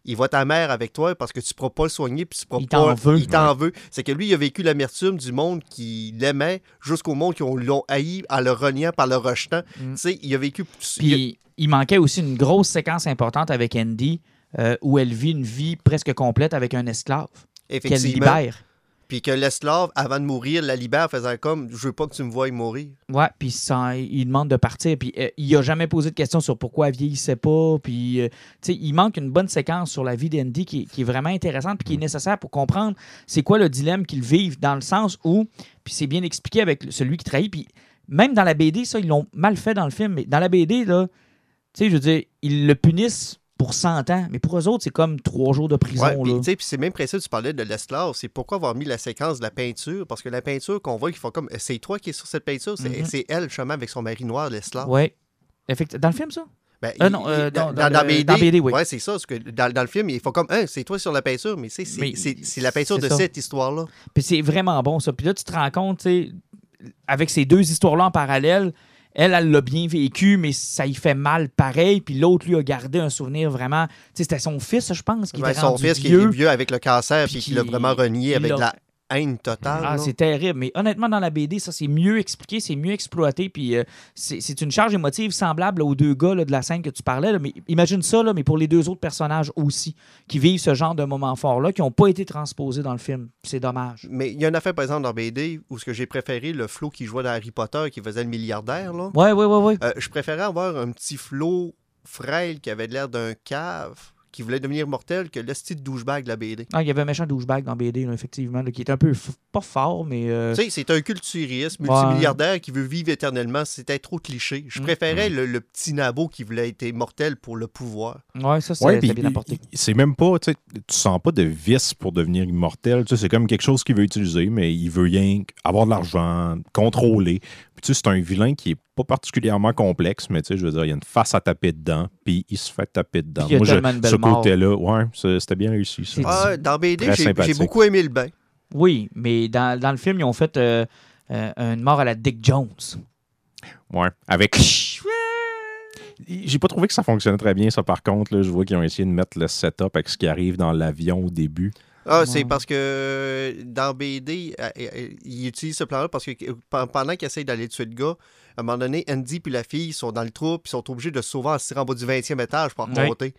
il voit ta mère avec toi parce que tu ne pourras pas le soigner, puis tu pourras Il pas- t'en veut. Il t'en veut. C'est que lui, il a vécu l'amertume du monde qui l'aimait jusqu'au monde qui ont- l'ont haï en le reniant, par le rejetant. Mm. Tu sais, il a vécu. il- Puis il manquait aussi une grosse séquence importante avec Andy euh, où elle vit une vie presque complète avec un esclave qu'elle libère. Puis que l'esclave, avant de mourir, la libère, faisant comme Je veux pas que tu me voies mourir. Ouais, puis ça, il demande de partir. Puis euh, il a jamais posé de question sur pourquoi elle vieillissait pas. Puis, euh, tu sais, il manque une bonne séquence sur la vie d'Andy qui, est vraiment intéressante puis qui est nécessaire pour comprendre c'est quoi le dilemme qu'ils vivent dans le sens où, puis c'est bien expliqué avec celui qui trahit. Puis même dans la BD, ça, ils l'ont mal fait dans le film. Mais dans la BD, là, tu sais, je veux dire, ils le punissent pour 100 ans. Mais pour eux autres, c'est comme trois jours de prison. Ouais, puis là. tu sais, puis c'est même principe, tu parlais de l'esclave, c'est pourquoi avoir mis la séquence de la peinture, parce que la peinture qu'on voit, qu'ils font comme c'est toi qui es sur cette peinture, c'est Mhm. c'est elle, justement, avec son mari noir, l'esclave. Effectivement. Dans le film, ça? Ben, Euh, il- non, euh, il- dans- dans, dans dans le- BD, dans BD, oui. Ouais, c'est ça. Parce que dans, dans le film, ils font comme, Hein, c'est toi sur la peinture, mais c'est la peinture de ça. cette histoire-là. Puis c'est vraiment bon, ça. Puis là, tu te rends compte, tu sais, avec ces deux histoires-là en parallèle, elle, elle l'a bien vécu, mais ça y fait mal pareil. Puis l'autre, lui, a gardé un souvenir vraiment. Tu sais, c'était son fils, je pense, qui Ouais, était son rendu fils qui vieux. est vieux avec le cancer, puis qui l'a qui- vraiment renié avec la haine totale. Ah, c'est terrible. Mais honnêtement, dans la BD, ça, c'est mieux expliqué, c'est mieux exploité. Puis euh, c'est une charge émotive semblable aux deux gars là, de la scène que tu parlais. là. Mais imagine ça, là, mais pour les deux autres personnages aussi, qui vivent ce genre de moment fort-là, qui n'ont pas été transposés dans le film. C'est dommage. Mais il y a une affaire, par exemple, dans BD, où ce que j'ai préféré, le Flo qui jouait dans Harry Potter, qui faisait le milliardaire, là. Ouais, ouais, ouais, ouais. Euh, je préférais avoir un petit Flo frêle qui avait l'air d'un cave, qui voulait devenir mortel, que le style douchebag de la BD. Ah, il y avait un méchant douchebag dans BD, là, effectivement, là, qui est un peu pas fort, mais. euh, Tu sais, c'est un culturiste, Ouais. multimilliardaire qui veut vivre éternellement. C'était trop cliché. Je Mm. préférais le, le petit nabo qui voulait être mortel pour le pouvoir. Ouais, ça, c'est Ouais, bien apporté. C'est même pas, tu sais, tu sens pas de vice pour devenir immortel. Tu sais, c'est comme quelque chose qu'il veut utiliser, mais il veut rien avoir de l'argent, contrôler. Puis tu sais, c'est un vilain qui est pas particulièrement complexe, mais tu sais, je veux dire, il y a une face à taper dedans, puis il se fait taper dedans. Puis il y a Moi, je- ce côté-là, ouais, c'était bien réussi. Ça. Ah, dans BD, j'ai beaucoup aimé le bain. Oui, mais dans, dans le film, ils ont fait euh, euh, une mort à la Dick Jones. Ouais, avec. J'ai pas trouvé que ça fonctionnait très bien, ça, par contre. Là, je vois qu'ils ont essayé de mettre le setup avec ce qui arrive dans l'avion au début. Ah, c'est parce que euh, dans BD, euh, euh, il utilise ce plan-là parce que pe- pendant qu'il essaye d'aller tuer le gars, à un moment donné, Andy puis la fille sont dans le trou puis sont obligés de se sauver en se tirant en bas du 20e étage pour remonter.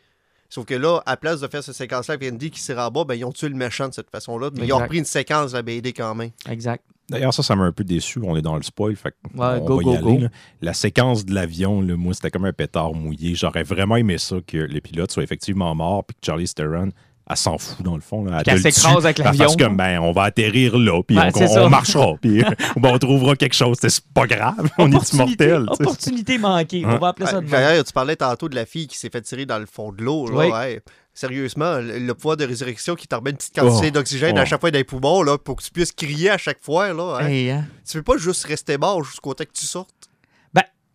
Sauf que là, à place de faire cette séquence-là avec Andy qui se en bas, ben, ils ont tué le méchant de cette façon-là. Mais ils ont repris une séquence de la BD quand même. Exact. D'ailleurs, ça, ça m'a un peu déçu. On est dans le spoil. Fait qu'on Ouais, go, va y go, aller, go. La séquence de l'avion, moi, c'était comme un pétard mouillé. J'aurais vraiment aimé ça que les pilotes soient effectivement morts puis que Charlie Theron, elle s'en fout dans le fond. Là. Elle Qu'elle te le s'écrase avec elle l'avion. Parce que, ben, on va atterrir là, puis Ouais, on, marchera, puis ben, on trouvera quelque chose. C'est pas grave, on est immortel. Opportunité manquée. On va appeler ça de. D'ailleurs, tu parlais tantôt de la fille qui s'est fait tirer dans le fond de l'eau. Oui. ouais. Sérieusement, le, pouvoir de résurrection qui te remet une petite quantité Oh. d'oxygène Oh. à chaque fois dans les poumons là, pour que tu puisses crier à chaque fois. Là, hein. Hey, hein. Tu peux pas juste rester mort jusqu'au temps que tu sortes?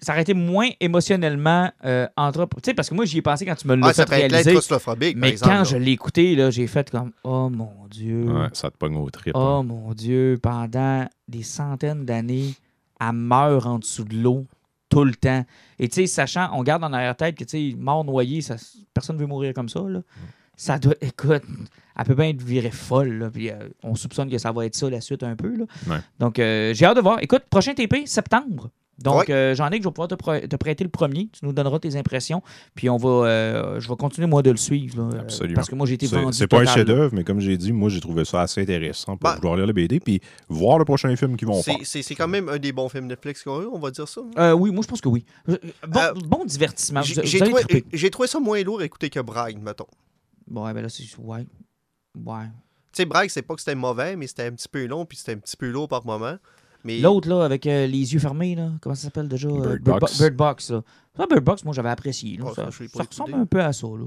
Ça aurait été moins émotionnellement euh, entre. Tu sais, parce que moi, j'y ai pensé quand tu me l'as Ah, ça fait réaliser. claustrophobique, par Mais exemple. quand là. je l'ai écouté, là, j'ai fait comme Oh mon Dieu. Ouais, ça te pogne au trip. Oh hein. mon Dieu, pendant des centaines d'années, elle meurt en dessous de l'eau tout le temps. Et tu sais, sachant, on garde en arrière-tête que, tu sais, mort noyé, ça, personne ne veut mourir comme ça, là. Ça doit, écoute, elle peut bien être virée folle, là. Puis euh, on soupçonne que ça va être ça la suite un peu, là. Ouais. Donc, euh, j'ai hâte de voir. Écoute, prochain TP, septembre. Donc, Ouais. euh, j'en ai que je vais pouvoir te, pr- te prêter le premier. Tu nous donneras tes impressions. Puis, on va, euh, je vais continuer, moi, de le suivre. là, euh, Absolument. Parce que moi, j'ai été vendu. c'est pas un chef-d'œuvre, mais comme j'ai dit, moi, j'ai trouvé ça assez intéressant pour Ben- vouloir lire le BD puis voir le prochain film qu'ils vont faire. C'est- C'est c'est quand même un des bons films Netflix qu'on a eu, on va dire ça. Euh, oui, moi, je pense que oui. Bon, Euh, bon divertissement. J'ai trouvé, ça moins lourd à écouter que Bragg, mettons. Bon, ouais, ben là, c'est. Ouais. Ouais. Tu sais, Bragg, c'est pas que c'était mauvais, mais c'était un petit peu long, puis c'était un petit peu lourd par moment. Mais L'autre, là, avec euh, les yeux fermés, là, comment ça s'appelle déjà Bird Bo- Box. Bird Box, là. Ça, Bird Box, moi, j'avais apprécié. là. Oh, ça ressemble un peu à ça, là.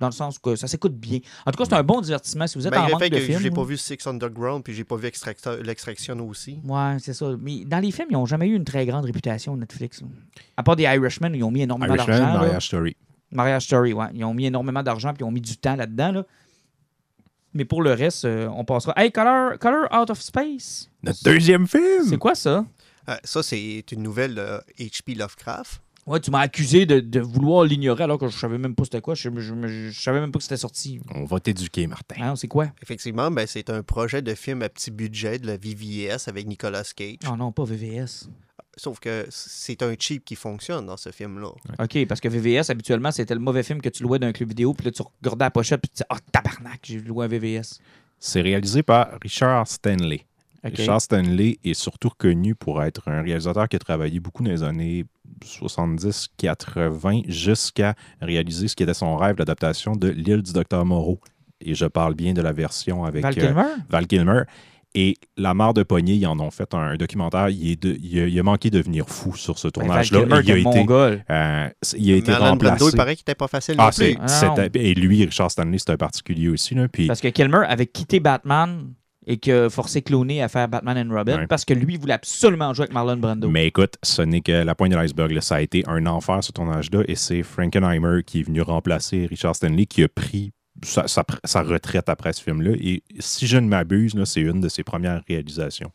dans le sens que ça s'écoute bien. En tout cas, c'est un bon divertissement. Si vous êtes en Malgré le manque fait de que je films. l'ai pas vu Six Underground, puis j'ai pas vu l'Extraction aussi. Ouais, c'est ça. Mais dans les films, ils n'ont jamais eu une très grande réputation, Netflix. là. À part des Irishmen, ils ont mis énormément Irishman, d'argent. là. Mariage Story. Mariage Story, ouais. Ils ont mis énormément d'argent puis ils ont mis du temps là-dedans. Là. Mais pour le reste, euh, on passera. Hey, Color, Color Out of Space. Notre deuxième film! C'est quoi ça? Euh, ça, c'est une nouvelle de H.P. Lovecraft. Ouais, tu m'as accusé de, de vouloir l'ignorer alors que je savais même pas c'était quoi. Je, je, je savais même pas que c'était sorti. On va t'éduquer, Martin. Hein, c'est quoi? Effectivement, ben, c'est un projet de film à petit budget de la VVS avec Nicolas Cage. Oh non, pas VVS. Sauf que c'est un cheap qui fonctionne dans ce film-là. OK, parce que VVS, habituellement, c'était le mauvais film que tu louais d'un club vidéo, puis là, tu regardais la pochette, puis tu disais, ah, tabarnak, j'ai loué un VVS. C'est réalisé par Richard Stanley. Richard Stanley est surtout connu pour être un réalisateur qui a travaillé beaucoup dans les années 70-80 jusqu'à réaliser ce qui était son rêve, l'adaptation de L'île du docteur Moreau. Et je parle bien de la version avec Val euh, Kilmer? Val Kilmer. Et La mare de poignée, ils en ont fait un, documentaire. Il, est de- il a, il a manqué de devenir fou sur ce Ben, tournage-là. Et il a été, euh, il a été Marlon Brando, remplacé. il paraît qu'il était pas facile Ah, non. Ah non. et lui, Richard Stanley, c'est un particulier aussi. Là, puis, Parce que Kilmer avait quitté Batman et qui a forcé Clooney à faire Batman and Robin Ouais. parce que lui voulait absolument jouer avec Marlon Brando. Mais écoute, ce n'est que la pointe de l'iceberg. là. Ça a été un enfer ce tournage-là et c'est Frankenheimer qui est venu remplacer Richard Stanley qui a pris sa, sa- sa retraite après ce film-là. Et si je ne m'abuse, c'est une de ses premières réalisations.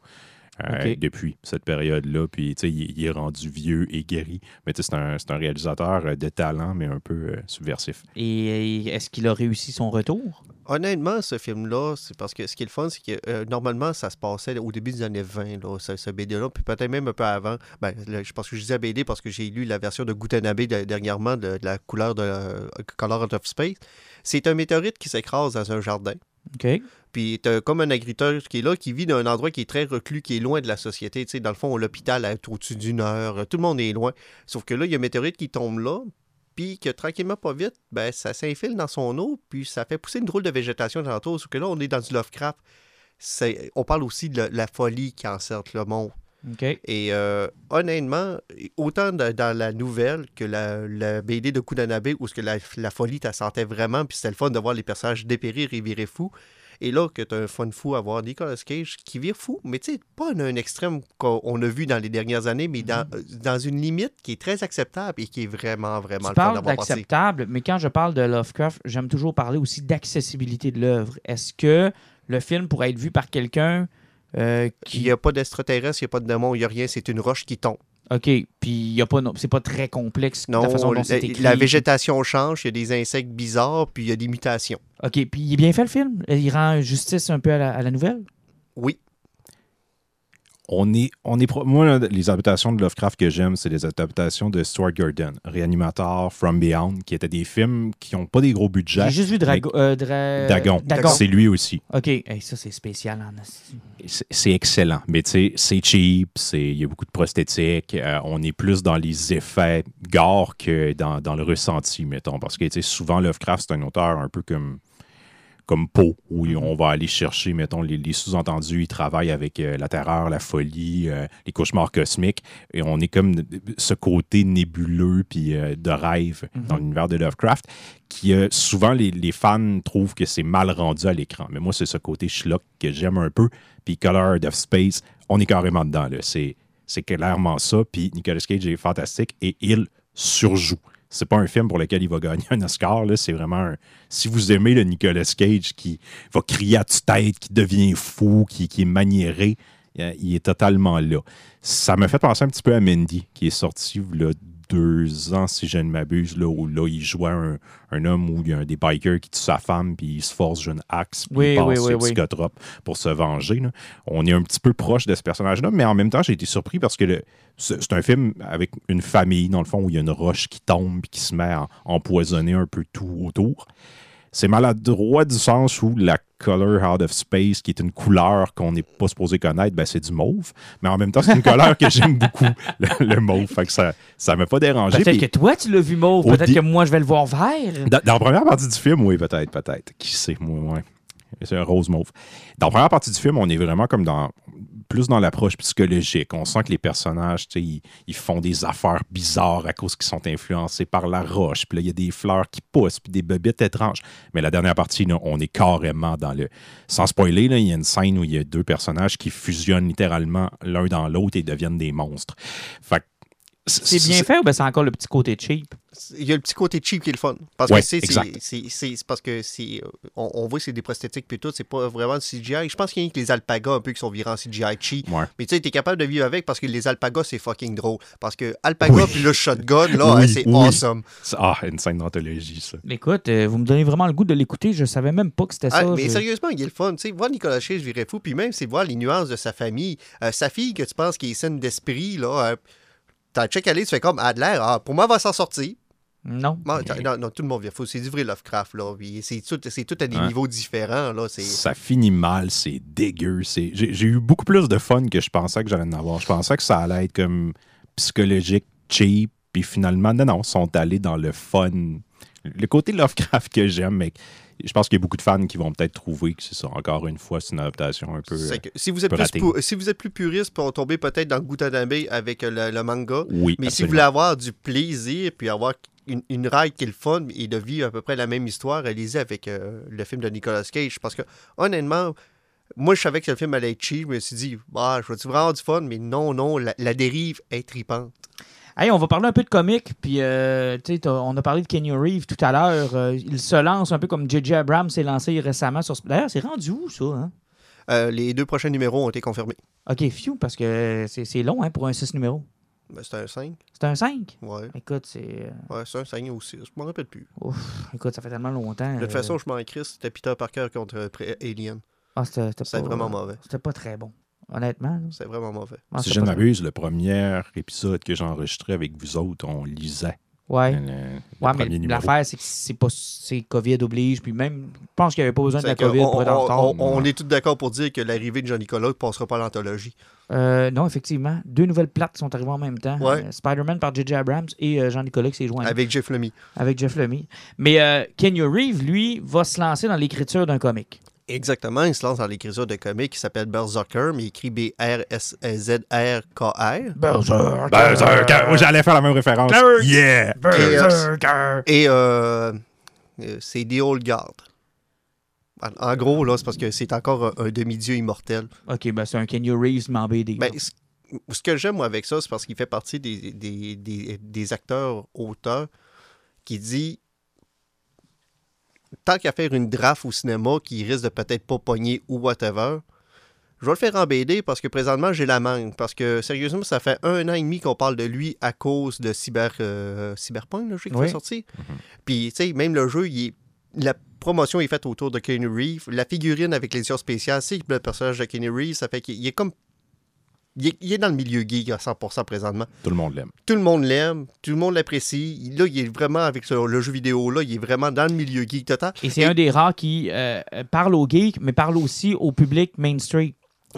euh, depuis cette période-là. Puis, tu sais, il, il est rendu vieux et guéri. Mais tu sais, c'est un, réalisateur euh, de talent, mais un peu euh, subversif. Et est-ce qu'il a réussi son retour? Honnêtement, ce film-là, c'est parce que ce qui est le fun, c'est que euh, normalement, ça se passait au début des années 20, là, ce, ce BD-là, puis peut-être même un peu avant. Ben, là, je pense que je disais BD parce que j'ai lu la version de Gutanabe de- dernièrement de, de la couleur de euh, Color Out of Space. C'est un météorite qui s'écrase dans un jardin. OK. Puis t'as comme un agriculteur qui est là, qui vit dans un endroit qui est très reclus, qui est loin de la société. Sais, dans le fond, l'hôpital est au-dessus d'une heure. Tout le monde est loin. Sauf que là, il y a un météorite qui tombe là, puis que tranquillement, pas vite, ben, ça s'infile dans son eau, puis ça fait pousser une drôle de végétation alentour. Sauf que là, on est dans du Lovecraft. C'est- On parle aussi de la, folie qui encercle le monde. Et euh, honnêtement, autant de- dans la nouvelle que la, la BD de Kudanabe, où ce que la, la folie, tu sentais vraiment, puis c'était le fun de voir les personnages dépérir et virer fou. Et là, que tu as un fun fou à voir Nicolas Cage qui vire fou, mais tu sais, pas à un extrême qu'on a vu dans les dernières années, mais dans, dans une limite qui est très acceptable et qui est vraiment, vraiment Tu le fun parles d'acceptable, mais quand je parle de Lovecraft, j'aime toujours parler aussi d'accessibilité de l'œuvre. Est-ce que le film pourrait être vu par quelqu'un euh, Il qui. n'y a pas d'extraterrestre, il n'y a pas de démon, il n'y a rien, c'est une roche qui tombe. OK, puis il y a pas, non- c'est pas très complexe Non, la façon dont c'est écrit. la végétation change, il y a des insectes bizarres, puis il y a des mutations. OK, puis il est bien fait le film? Il rend justice un peu à la, à la nouvelle? Oui, On est, on est Moi, les adaptations de Lovecraft que j'aime, c'est les adaptations de Stuart Gordon, Réanimator, From Beyond, qui étaient des films qui n'ont pas des gros budgets. J'ai juste vu Drago, euh, Dra- Dagon. Dagon. C'est lui aussi. OK, Hey, ça c'est spécial. C'est excellent. Mais tu sais, c'est cheap, c'est- il y a beaucoup de prosthétiques. euh, on est plus dans les effets gore que dans, dans le ressenti, mettons. Parce que souvent, Lovecraft, c'est un auteur un peu comme, comme Poe, où on va aller chercher, mettons, les, les sous-entendus. Il travaille avec euh, la terreur, la folie, euh, les cauchemars cosmiques. Et on est comme ce côté nébuleux puis euh, de rêve dans l'univers de Lovecraft qui souvent les, les fans trouvent que c'est mal rendu à l'écran. Mais moi, c'est ce côté schlock que j'aime un peu. Puis Color of Space, on est carrément dedans. c'est clairement ça. Puis Nicolas Cage est fantastique et il surjoue. C'est pas un film pour lequel il va gagner un Oscar. C'est vraiment un- Si vous aimez le Nicolas Cage qui va crier à tue-tête, qui devient fou, qui, est maniéré, il est totalement là. Ça me fait penser un petit peu à Mandy, qui est sorti là, deux ans, si je ne m'abuse, là, où là, il jouait un, un homme où il y a un des bikers qui tue sa femme, puis il se force d'une axe, puis Oui, il passe oui, oui, psychotrope pour se venger. là. On est un petit peu proche de ce personnage-là, mais en même temps, j'ai été surpris parce que c'est un film avec une famille, dans le fond, où il y a une roche qui tombe, puis qui se met à empoisonner un peu tout autour. C'est maladroit du sens où la color out of space, qui est une couleur qu'on n'est pas supposé connaître, ben c'est du mauve. Mais en même temps, c'est une couleur que j'aime beaucoup, le, le mauve. Fait que ça ne m'a pas dérangé. Peut-être que toi tu l'as vu mauve, Au peut-être que moi je vais le voir vert. dans, dans la première partie du film, oui, peut-être, peut-être. Qui sait, moi, ouais. c'est un rose mauve. Dans la première partie du film, on est vraiment comme dans plus dans l'approche psychologique. On sent que les personnages, ils, ils font des affaires bizarres à cause qu'ils sont influencés par la roche. Puis là, il y a des fleurs qui poussent, puis des bebites étranges. Mais la dernière partie, là, on est carrément dans le... Sans spoiler, là, il y a une scène où il y a deux personnages qui fusionnent littéralement l'un dans l'autre et deviennent des monstres. Fait C'est bien fait ou ben c'est encore le petit côté cheap? Il y a le petit côté cheap qui est le fun. Parce Ouais, que c'est, parce que c'est, euh, on, on voit que c'est des prosthétiques puis tout, c'est pas vraiment du CGI. Je pense qu'il y a que les alpagas un peu qui sont virés en CGI cheap. Ouais. Mais tu sais, t'es capable de vivre avec parce que les alpagas, c'est fucking drôle. Parce que alpaga Oui. puis le shotgun, là, Oui, hein, c'est oui. awesome. C'est- Ah, une scène d'anthologie, ça. Écoute, euh, vous me donnez vraiment le goût de l'écouter. Je savais même pas que c'était Ah, ça. mais Je- sérieusement, il est le fun. Tu sais, voir Nicolas Cage, je virais fou. Puis même, c'est voir les nuances de sa famille. Euh, sa fille, que tu penses qui est saine d'esprit, là, euh, t'as check aller, tu fais comme Adler. Ah, pour moi, elle va s'en sortir. Non. Non, Mais- non, non, tout le monde vient fou. C'est du vrai Lovecraft, là. C'est tout, c'est tout à des niveaux différents, là. Ça finit mal, c'est dégueu. c'est- J'ai eu beaucoup plus de fun que je pensais que j'allais en avoir. Je pensais que ça allait être comme psychologique, cheap, puis finalement, non, non, ils sont allés dans le fun. Le côté Lovecraft que j'aime, mais je pense qu'il y a beaucoup de fans qui vont peut-être trouver que c'est ça. Encore une fois, c'est une adaptation un peu. Euh, que si, vous êtes peu plus raté. pou- si vous êtes plus puriste, pour tomber peut-être dans Gutanabe avec euh, le, le manga. oui, Mais si vous voulez avoir du plaisir, puis avoir une, une ride qui est le fun et de vivre à peu près la même histoire, allez-y avec euh, le film de Nicolas Cage. Parce que, honnêtement, moi, je savais que le film allait être cheap. Je me suis dit, bah, je vais vraiment avoir du fun, mais non, non, la, la dérive est tripante. Hey, on va parler un peu de comics, puis euh, tu sais, t'as- on a parlé de Kenny Reeves tout à l'heure. euh, il se lance un peu comme J.J. Abrams s'est lancé récemment sur. D'ailleurs, c'est rendu où ça hein? Euh, les deux prochains numéros ont été confirmés. Ok, few, parce que c'est c'est long hein, pour un 6 numéros. Ben, c'est un 5. C'est un 5 Ouais. Écoute, c'est. euh, Ouais, c'est un 5 ou 6. Je m'en rappelle plus. ouf, écoute, ça fait tellement longtemps. De toute façon, je m'en crisse. C'était Peter Parker contre Alien. ah, c'était c'était vraiment mauvais. C'était pas très bon, honnêtement. C'est vraiment mauvais. Si je ne m'abuse, le premier épisode que j'ai enregistré avec vous autres, on lisait Ouais. le, le Ouais, mais l'affaire, c'est que c'est pas c'est COVID oblige, puis même, je pense qu'il n'y avait pas besoin de la COVID on, pour être en on- retard. on- on est tous d'accord pour dire que l'arrivée de Jean-Nicolas ne passera pas à l'anthologie. Euh, non, effectivement. Deux nouvelles plates sont arrivées en même temps. Ouais. Euh, Spider-Man par J.J. Abrams et euh, Jean-Nicolas qui s'est joint Avec Jeff Lemmy. avec Jeff Lemmy. Mais euh, Kenny Reeves, lui, va se lancer dans l'écriture d'un comic. Exactement, il se lance dans l'écriture de comics qui s'appelle Berserker, mais il écrit B-R-S-Z-R-K-R. Berserker. Berserker! Oui, J'allais faire la même référence. Berserker. Yeah! Berserker. Et euh, euh, c'est The Old Guard. En, gros, là, c'est parce que c'est encore un, un demi-dieu immortel. Ok, ben c'est un Kenny Reeves, mais en BD. Ben, ce, que j'aime, avec ça, c'est parce qu'il fait partie des, des, des, des acteurs-auteurs qui dit tant qu'à faire une draft au cinéma qui risque de peut-être pas pogner ou whatever, je vais le faire en BD parce que présentement, j'ai la manque. Parce que sérieusement, ça fait un an et demi qu'on parle de lui à cause de Cyber, euh, Cyberpunk, le jeu qui Oui. est sorti. Puis, tu sais, même le jeu, il est- la promotion est faite autour de Kenny Reeves. La figurine avec l'édition spéciale, c'est le personnage de Kenny Reeves. Ça fait qu'il il est comme. Il est, il est dans le milieu geek à 100% présentement. Tout le monde l'aime. Tout le monde l'aime, tout le monde l'apprécie. Il- Là, il est vraiment, avec ce- le jeu vidéo, là, il est vraiment dans le milieu geek total. Et c'est un des rares qui euh, euh, parle aux geeks, mais parle aussi au public mainstream.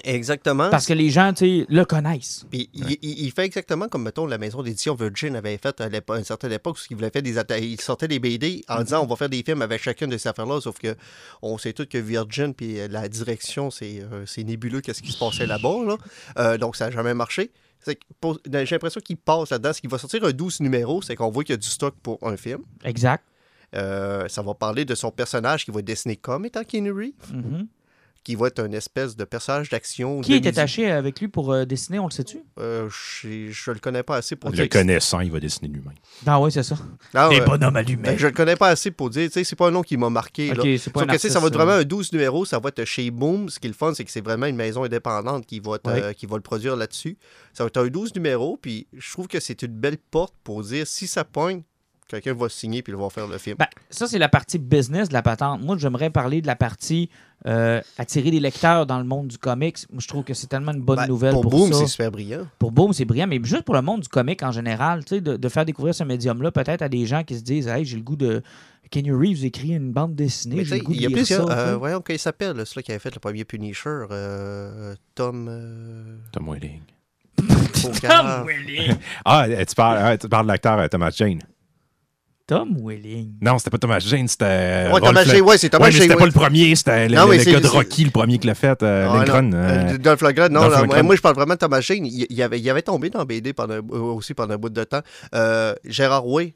Exactement. Parce que les gens, tu sais, le connaissent. Puis il, il- il fait exactement comme, mettons, la maison d'édition Virgin avait fait à, une certaine époque, où il voulait faire des atta- il sortait des BD en disant on va faire des films avec chacune de ces affaires-là, sauf que on sait tous que Virgin puis euh, la direction, c'est euh, c'est nébuleux qu'est-ce qui se passait là-bas, là. Euh, donc ça n'a jamais marché. Pour- J'ai l'impression qu'il passe là-dedans. Ce qui va sortir un 12 numéros, c'est qu'on voit qu'il y a du stock pour un film. Exact. Euh, ça va parler de son personnage qui va être dessiné comme étant Keanu Reeves, Mhm. Qui va être une espèce de personnage d'action. Qui est attaché avec lui pour euh, dessiner, on le sait-tu? Euh, je, je le connais pas assez pour Le dire. connaissant, il va dessiner lui-même. Ah oui, c'est ça. Ah, ouais. bonhommes Ben, allumés. je le connais pas assez pour dire, tu sais, c'est pas un nom qui m'a marqué. Ok, là. c'est pas Sauf un que, tu sais, ça va être vraiment euh, un 12 numéros, ça va être chez Boom. Ce qui est le fun, c'est que c'est vraiment une maison indépendante qui va, être, Ouais. euh, qui va le produire là-dessus. Ça va être un 12 numéros, puis je trouve que c'est une belle porte pour dire si ça pogne, quelqu'un va signer puis il va faire le film. Ben, ça, c'est la partie business de la patente. Moi, j'aimerais parler de la partie euh, attirer des lecteurs dans le monde du comics. Moi, je trouve que c'est tellement une bonne Ben, nouvelle pour, pour, Boom, c'est super brillant. Pour Boom, c'est brillant, mais juste pour le monde du comic en général, tu sais, de, de faire découvrir ce médium-là, peut-être à des gens qui se disent Hey, j'ai le goût de. Kenny Reeves écrit une bande dessinée, il y a plusieurs. euh, voyons, comment il s'appelle, celui qui avait fait le premier Punisher euh, Tom. euh, Tom Welling. Tom Welling. Ah, tu parles, ah, tu parles de l'acteur euh, Thomas Jane. Tom Welling. Non, c'était pas Thomas Jane, c'était. euh, Ouais, Thomas Jane, ouais, c'est Thomas Ouais, mais Jane, c'était ouais. pas le premier, c'était le, Non, le- mais le c'est- gars de Rocky, le premier qui l'a fait, euh, Ah, Lindgren, euh, Dolph Lundgren, non, moi je parle vraiment de Thomas Jane. Il, il avait, il avait tombé dans BD pendant, aussi pendant un bout de temps. Euh, Gérard Way,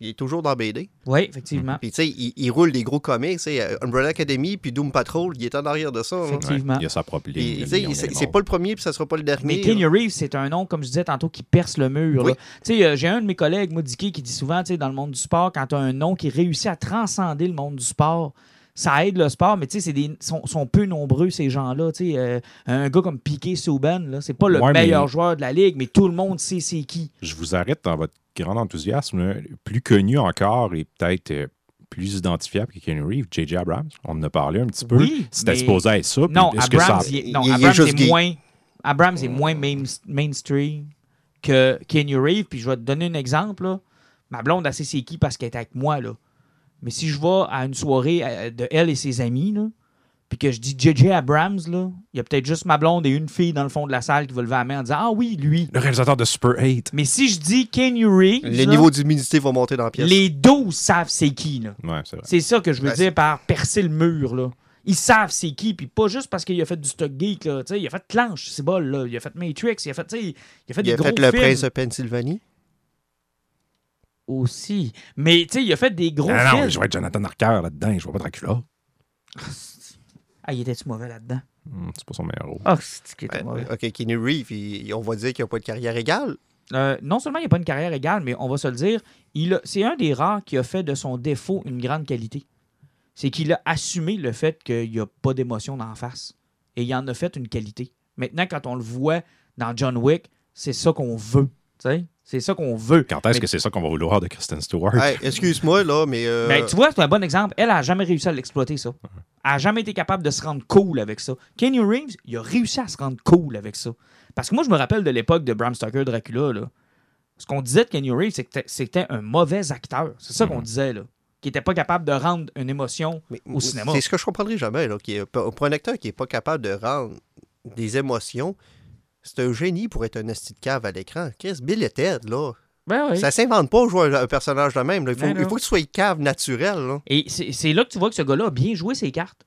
il est toujours dans BD. Oui, effectivement. Puis tu sais, il, il roule des gros comics. tu sais, euh, Umbrella Academy puis Doom Patrol, il est en arrière de ça. là. Effectivement. Il a sa propre ligne. c'est pas le premier puis ça sera pas le dernier. Mais. Kenny Reeves, c'est un nom, comme je disais tantôt, qui perce le mur. Oui. Tu sais, euh, j'ai un de mes collègues, moi, Dicky, qui dit souvent, tu sais, dans le monde du sport, quand tu as un nom qui réussit à transcender le monde du sport, ça aide le sport, mais tu sais, c'est des sont, sont peu nombreux, ces gens-là. Tu sais, euh, un gars comme Piqué Souban, là, c'est pas le Ouais, mais- meilleur joueur de la ligue, mais tout le monde sait c'est qui. Je vous arrête dans votre grand enthousiasme. Plus connu encore et peut-être euh, plus identifiable que Kenny Reeves, J.J. Abrams. On en a parlé un petit peu. Oui, C'était mais- supposé être ça. Non, ça Abrams, est, non, il- il est Abrams juste est gay. moins, Abrams est moins main- mainstream que Kenny Reeves. Puis je vais te donner un exemple. là. Ma blonde, elle sait c'est qui parce qu'elle est avec moi. Là. Mais si je vais à une soirée euh, de elle et ses amis, là, puis que je dis JJ Abrams, là, il y a peut-être juste ma blonde et une fille dans le fond de la salle qui va lever la main en disant Ah oui, lui. Le réalisateur de Super 8. Mais si je dis Kenny Reeves, Les là, niveaux d'humidité vont monter dans la pièce. les 12 savent c'est qui. Là. Ouais, c'est vrai. C'est ça que je veux Ouais, dire par percer le mur, là. Ils savent c'est qui, puis pas juste parce qu'il a fait du stock geek, là. Tu sais, il a fait Clanche, c'est bol, là. Il a fait Matrix, il a fait, tu sais, il a fait Il des a gros fait le prince de Pennsylvanie. Aussi. Mais, tu sais, il a fait des gros Ah non, films. je vois Jonathan Harker là-dedans, je vois pas Dracula. Ah, il était-tu mauvais là-dedans? Hmm, c'est pas son meilleur rôle. Ah, c'est qu'il était Ouais, mauvais. ok, Kenny Reeves, il- on va dire qu'il n'a pas de carrière égale. Euh, non seulement il n'a pas une carrière égale, mais on va se le dire, il a- c'est un des rares qui a fait de son défaut une grande qualité. C'est qu'il a assumé le fait qu'il n'y a pas d'émotion d'en face. Et il en a fait une qualité. Maintenant, quand on le voit dans John Wick, c'est ça qu'on veut. tu sais. C'est ça qu'on veut. Quand est-ce Mais- que c'est ça qu'on va vouloir de Kristen Stewart? Hey, Excuse-moi, là, mais. euh, Ben, tu vois, c'est un bon exemple. Elle a jamais réussi à l'exploiter, ça. Elle a jamais été capable de se rendre cool avec ça. Kenny Reeves, il a réussi à se rendre cool avec ça. Parce que moi, je me rappelle de l'époque de Bram Stoker Dracula. Là. Ce qu'on disait de Kenny Reeves, c'est que c'était- c'était un mauvais acteur. C'est ça qu'on Mhm. disait, là. Qui n'était pas capable de rendre une émotion mais- au cinéma. C'est ce que je comprendrai jamais, là. Qui est, pour un acteur qui n'est pas capable de rendre des émotions, c'est un génie pour être un esti de cave à l'écran. Chris, Bill et Ted, là. Ben oui. Ça s'invente pas jouer un, personnage de même. là. Il faut, Ben il faut que tu sois cave naturel, là. Et c'est là que tu vois que ce gars-là a bien joué ses cartes.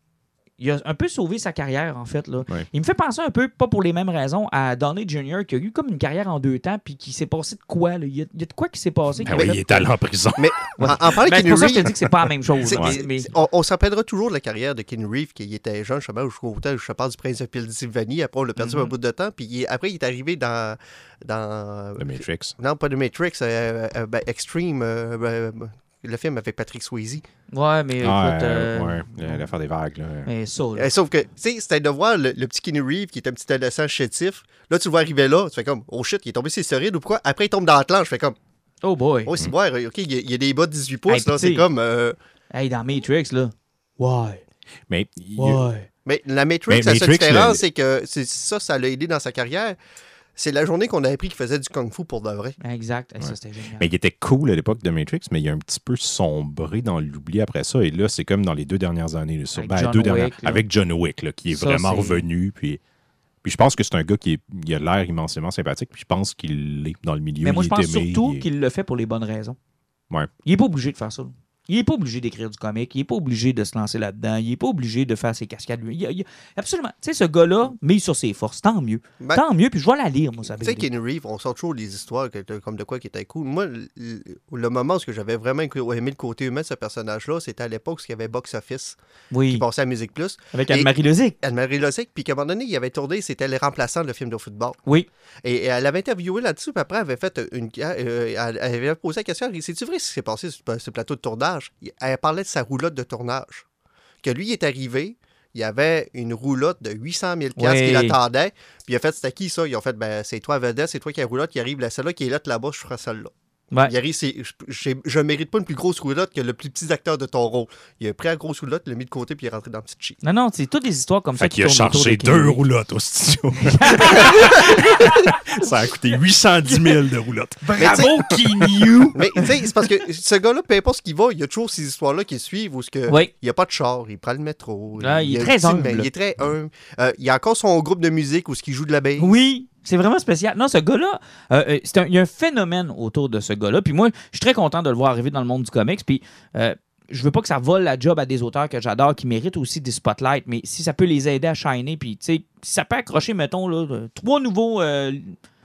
Il a un peu sauvé sa carrière, en fait. Là. Ouais. Il me fait penser un peu, pas pour les mêmes raisons, à Donny Jr., qui a eu comme une carrière en deux temps, puis qui s'est passé de quoi? là? Il, y a, il y a de quoi qui s'est passé? Ben qui oui, il est allé en prison. Mais Ouais. en, en parlant de Ben, c'est Kenny pour ça que je te Reeves, dis que c'est pas la même chose. Mais- on, on se rappellera toujours de la carrière de Kenny Reeves, qui était jeune, justement, jusqu'au temps où je parle du prince de Pennsylvanie. Après, on l'a perdu Mhm. un bout de temps. Puis il après, il est arrivé dans. dans The Matrix. non, pas de Matrix, euh, euh, ben, Extreme, euh, ben, le film avec Patrick Swayze. Ouais, mais Ah, écoute. euh, euh, ouais, l'affaire des vagues. Là. Mais ça, là. Sauf que, tu sais, c'était de voir le, le petit Kenny Reeves qui est un petit adolescent chétif. Là, tu le vois arriver là, tu fais comme, oh shit, il est tombé sur stéroïdes ou pourquoi? Après, il tombe dans la planche, je fais comme, Oh boy. oh, c'est boire, ok, il y, a- il y a des bas de 18 pouces, Hey, là, c'est comme. euh, Hey, dans Matrix, là. Ouais. Mais. Mais la Matrix, la seule différence, le- c'est que c'est ça, ça l'a aidé dans sa carrière. C'est la journée qu'on a appris qu'il faisait du kung-fu pour de vrai. Exact. Hey, Ça, Ouais. c'était génial. Mais il était cool à l'époque de Matrix, mais il a un petit peu sombré dans l'oubli après ça. Et là, c'est comme dans les deux dernières années. là, sur- Avec ben, John deux Wick, dernières- là. avec John Wick, là, qui est Ça, vraiment revenu. Puis, puis je pense que c'est un gars qui est- il a l'air immensément sympathique. Puis je pense qu'il l'est dans le milieu. Mais moi, il je est pense aimé, surtout il est- qu'il le fait pour les bonnes raisons. Ouais. Il n'est pas obligé de faire ça. Il n'est pas obligé d'écrire du comique. Il n'est pas obligé de se lancer là-dedans. Il n'est pas obligé de faire ses cascades. Il il absolument. Tu sais, ce gars-là mise sur ses forces. Tant mieux. Ben, Tant mieux. Puis je vais la lire, moi, ça Tu sais, Kenny Reeves, on sort toujours des histoires comme de quoi qui était cool. Moi, le, le moment où j'avais vraiment aimé le côté humain de ce personnage-là, c'était à l'époque où il y avait Box Office qui Oui. passait à Musique Plus. Avec Anne-Marie Lozic. Anne-Marie Lozic, puis qu'à un moment donné, il avait tourné, c'était les remplaçants de film de football. Oui. Et, et elle avait interviewé là-dessus, puis après, elle avait fait une. euh, elle avait posé la question c'est-tu vrai ce qui s'est passé sur ce plateau de tournage Elle parlait de sa roulotte de tournage. Que lui, il est arrivé, il y avait une roulotte de 800 000 piastres Oui. qui l'attendait, puis il a fait c'était qui ça Ils ont fait ben, c'est toi, vedette, c'est toi qui as la roulotte qui arrive, là, celle-là qui est là, là-bas, je ferai celle-là. Ouais. Il c'est, je, j'ai- je mérite pas une plus grosse roulotte que le plus petit acteur de ton rôle. Il a pris la grosse roulotte, l'a mis de côté, puis il est rentré dans le petit cheat. Non, non, c'est toutes des histoires comme ça. Fait qui qu'il a tournent autour chargé deux roulottes au studio. ça a coûté 810 000 de roulottes. Bravo, Kenny Mais tu sais, c'est parce que ce gars-là, peu importe ce qu'il va, il y a toujours ces histoires-là qui suivent où ce que Oui. il n'y a pas de char, il prend le métro. Ah, il est très humble. Il est très humble. Euh, il y a encore son groupe de musique où ce qu'il joue de la bass. Oui. C'est vraiment spécial. Non, ce gars-là, euh, euh, il y a un phénomène autour de ce gars-là. Puis moi, je suis très content de le voir arriver dans le monde du comics. Puis euh, je veux pas que ça vole la job à des auteurs que j'adore, qui méritent aussi des spotlights. Mais si ça peut les aider à shiner, puis tu sais, si ça peut accrocher, mettons, là, euh, trois nouveaux, euh,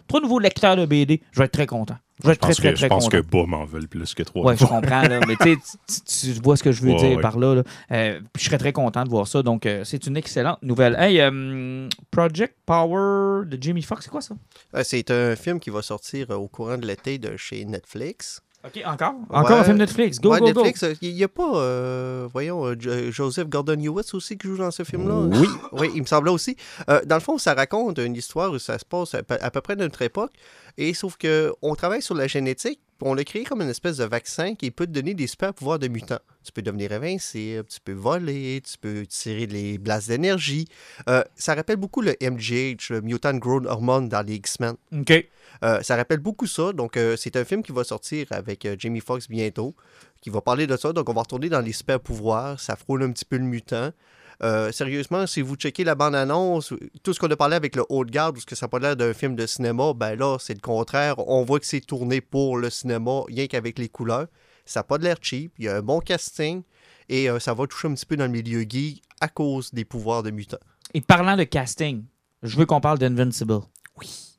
trois nouveaux lecteurs de BD, je vais être très content. Je vais être Je pense, très, très, que, très je pense content. que Boom en veulent plus que trois. Ouais, je comprends, là, mais tu, sais, tu- vois ce que je veux Ouais, dire ouais. par là. là. Euh, je serais très content de voir ça. Donc, euh, c'est une excellente nouvelle. Hey, euh, Project Power de Jimmy Fox, c'est quoi ça? Euh, C'est un film qui va sortir au courant de l'été de chez Netflix. OK, encore? Encore un film Netflix. Go, Ouais, go, Netflix, il n'y a pas, euh, voyons, euh, Jo- Joseph Gordon-Levitt aussi qui joue dans ce film-là? Oui. Oui, il me semblait aussi. Euh, dans le fond, ça raconte une histoire où ça se passe à peu, à peu près de notre époque. Et sauf que on travaille sur la génétique, on l'a créé comme une espèce de vaccin qui peut te donner des super pouvoirs de mutant. Tu peux devenir invincible, tu peux voler, tu peux tirer des blasts d'énergie. Euh, ça rappelle beaucoup le MGH, le Mutant Growth Hormone dans les X-Men. OK. Euh, ça rappelle beaucoup ça. Donc, euh, c'est un film qui va sortir avec Jamie Foxx bientôt, qui va parler de ça. Donc, on va retourner dans les super pouvoirs. Ça frôle un petit peu le mutant. Euh, sérieusement, si vous checkez la bande-annonce, tout ce qu'on a parlé avec le haut de garde, ou ce que ça n'a pas l'air d'un film de cinéma, ben là, c'est le contraire. On voit que c'est tourné pour le cinéma, rien qu'avec les couleurs. Ça n'a pas de l'air cheap. Il y a un bon casting. Et euh, ça va toucher un petit peu dans le milieu geek à cause des pouvoirs de mutants. Et parlant de casting, je veux qu'on parle d'Invincible. Oui.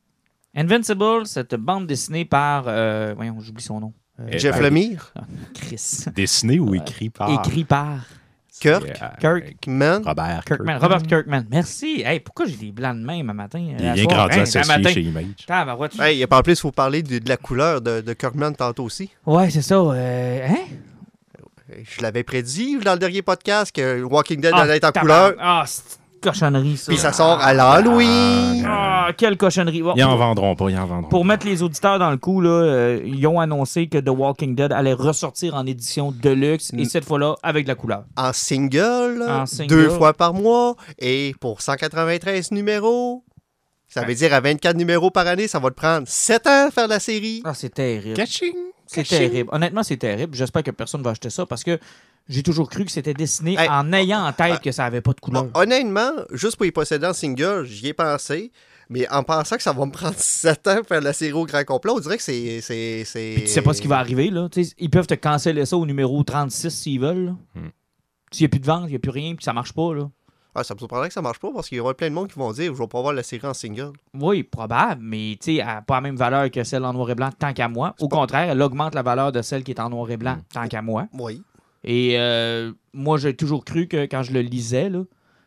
Invincible, cette bande dessinée par. euh, voyons, j'oublie son nom. Jeff Lemire, Chris. Dessiné ou écrit par? Écrit par Kirk, C'est, euh, Kirk. Man, Robert Kirkman. Kirkman. Robert Kirkman. Merci. Hey, pourquoi j'ai des blancs de même un matin? Il à vient grandi Hey, associé matin. chez Image. Tabarouette. Hey, et en plus, il faut parler de, de la couleur de, de Kirkman tantôt aussi. Ouais, c'est ça. euh, hein? Je l'avais prédit dans le dernier podcast que Walking Dead Ah, allait être en couleur. Ah, c'est cochonnerie, ça. Puis ça sort à l'Halloween. Ah, quelle cochonnerie. Bon, Ils en vendront pas, ils en vendront Pour pas. mettre les auditeurs dans le coup, là, euh, ils ont annoncé que The Walking Dead allait ressortir en édition deluxe et cette fois-là avec de la couleur. En single, En single. deux fois par mois. Et pour 193 numéros, ça veut dire à 24 numéros par année, ça va te prendre 7 ans à faire la série. Ah, c'est terrible. Catching! C'est terrible. Honnêtement, c'est terrible. J'espère que personne va acheter ça parce que j'ai toujours cru que c'était dessiné Hey. en ayant en tête que ça avait pas de couleur. Hon- Honnêtement, juste pour y posséder en single, j'y ai pensé. Mais en pensant que ça va me prendre 7 ans à faire la série au grand complet, on dirait que c'est. c'est- c'est- Puis tu sais pas ce qui va arriver. Là. Tu sais, ils peuvent te canceller ça au numéro 36 s'ils veulent. là. Hmm. S'il n'y a plus de vente, il n'y a plus rien, puis ça marche pas. Là. Ah, ça me surprendrait que ça marche pas parce qu'il y aura plein de monde qui vont dire je vais pas voir la série en single. Oui, probable, mais tu sais, elle n'a pas la même valeur que celle en noir et blanc tant qu'à moi. Au contraire, elle augmente la valeur de celle qui est en noir et blanc Hmm. tant qu'à moi. Oui. Et euh, moi, j'ai toujours cru que quand je le lisais, là,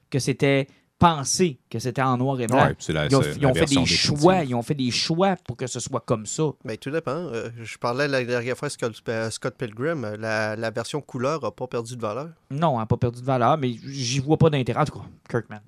que c'était pensé que c'était en noir et blanc. Ouais, c'est la- ils ont, ils fait des définitive. choix, ils ont fait des choix pour que ce soit comme ça. Mais tout dépend. Euh, je parlais la dernière fois à Scott, Scott Pilgrim, la, la version couleur n'a pas perdu de valeur. Non, elle n'a pas perdu de valeur, mais j'y vois pas d'intérêt. En tout cas, Kirkman.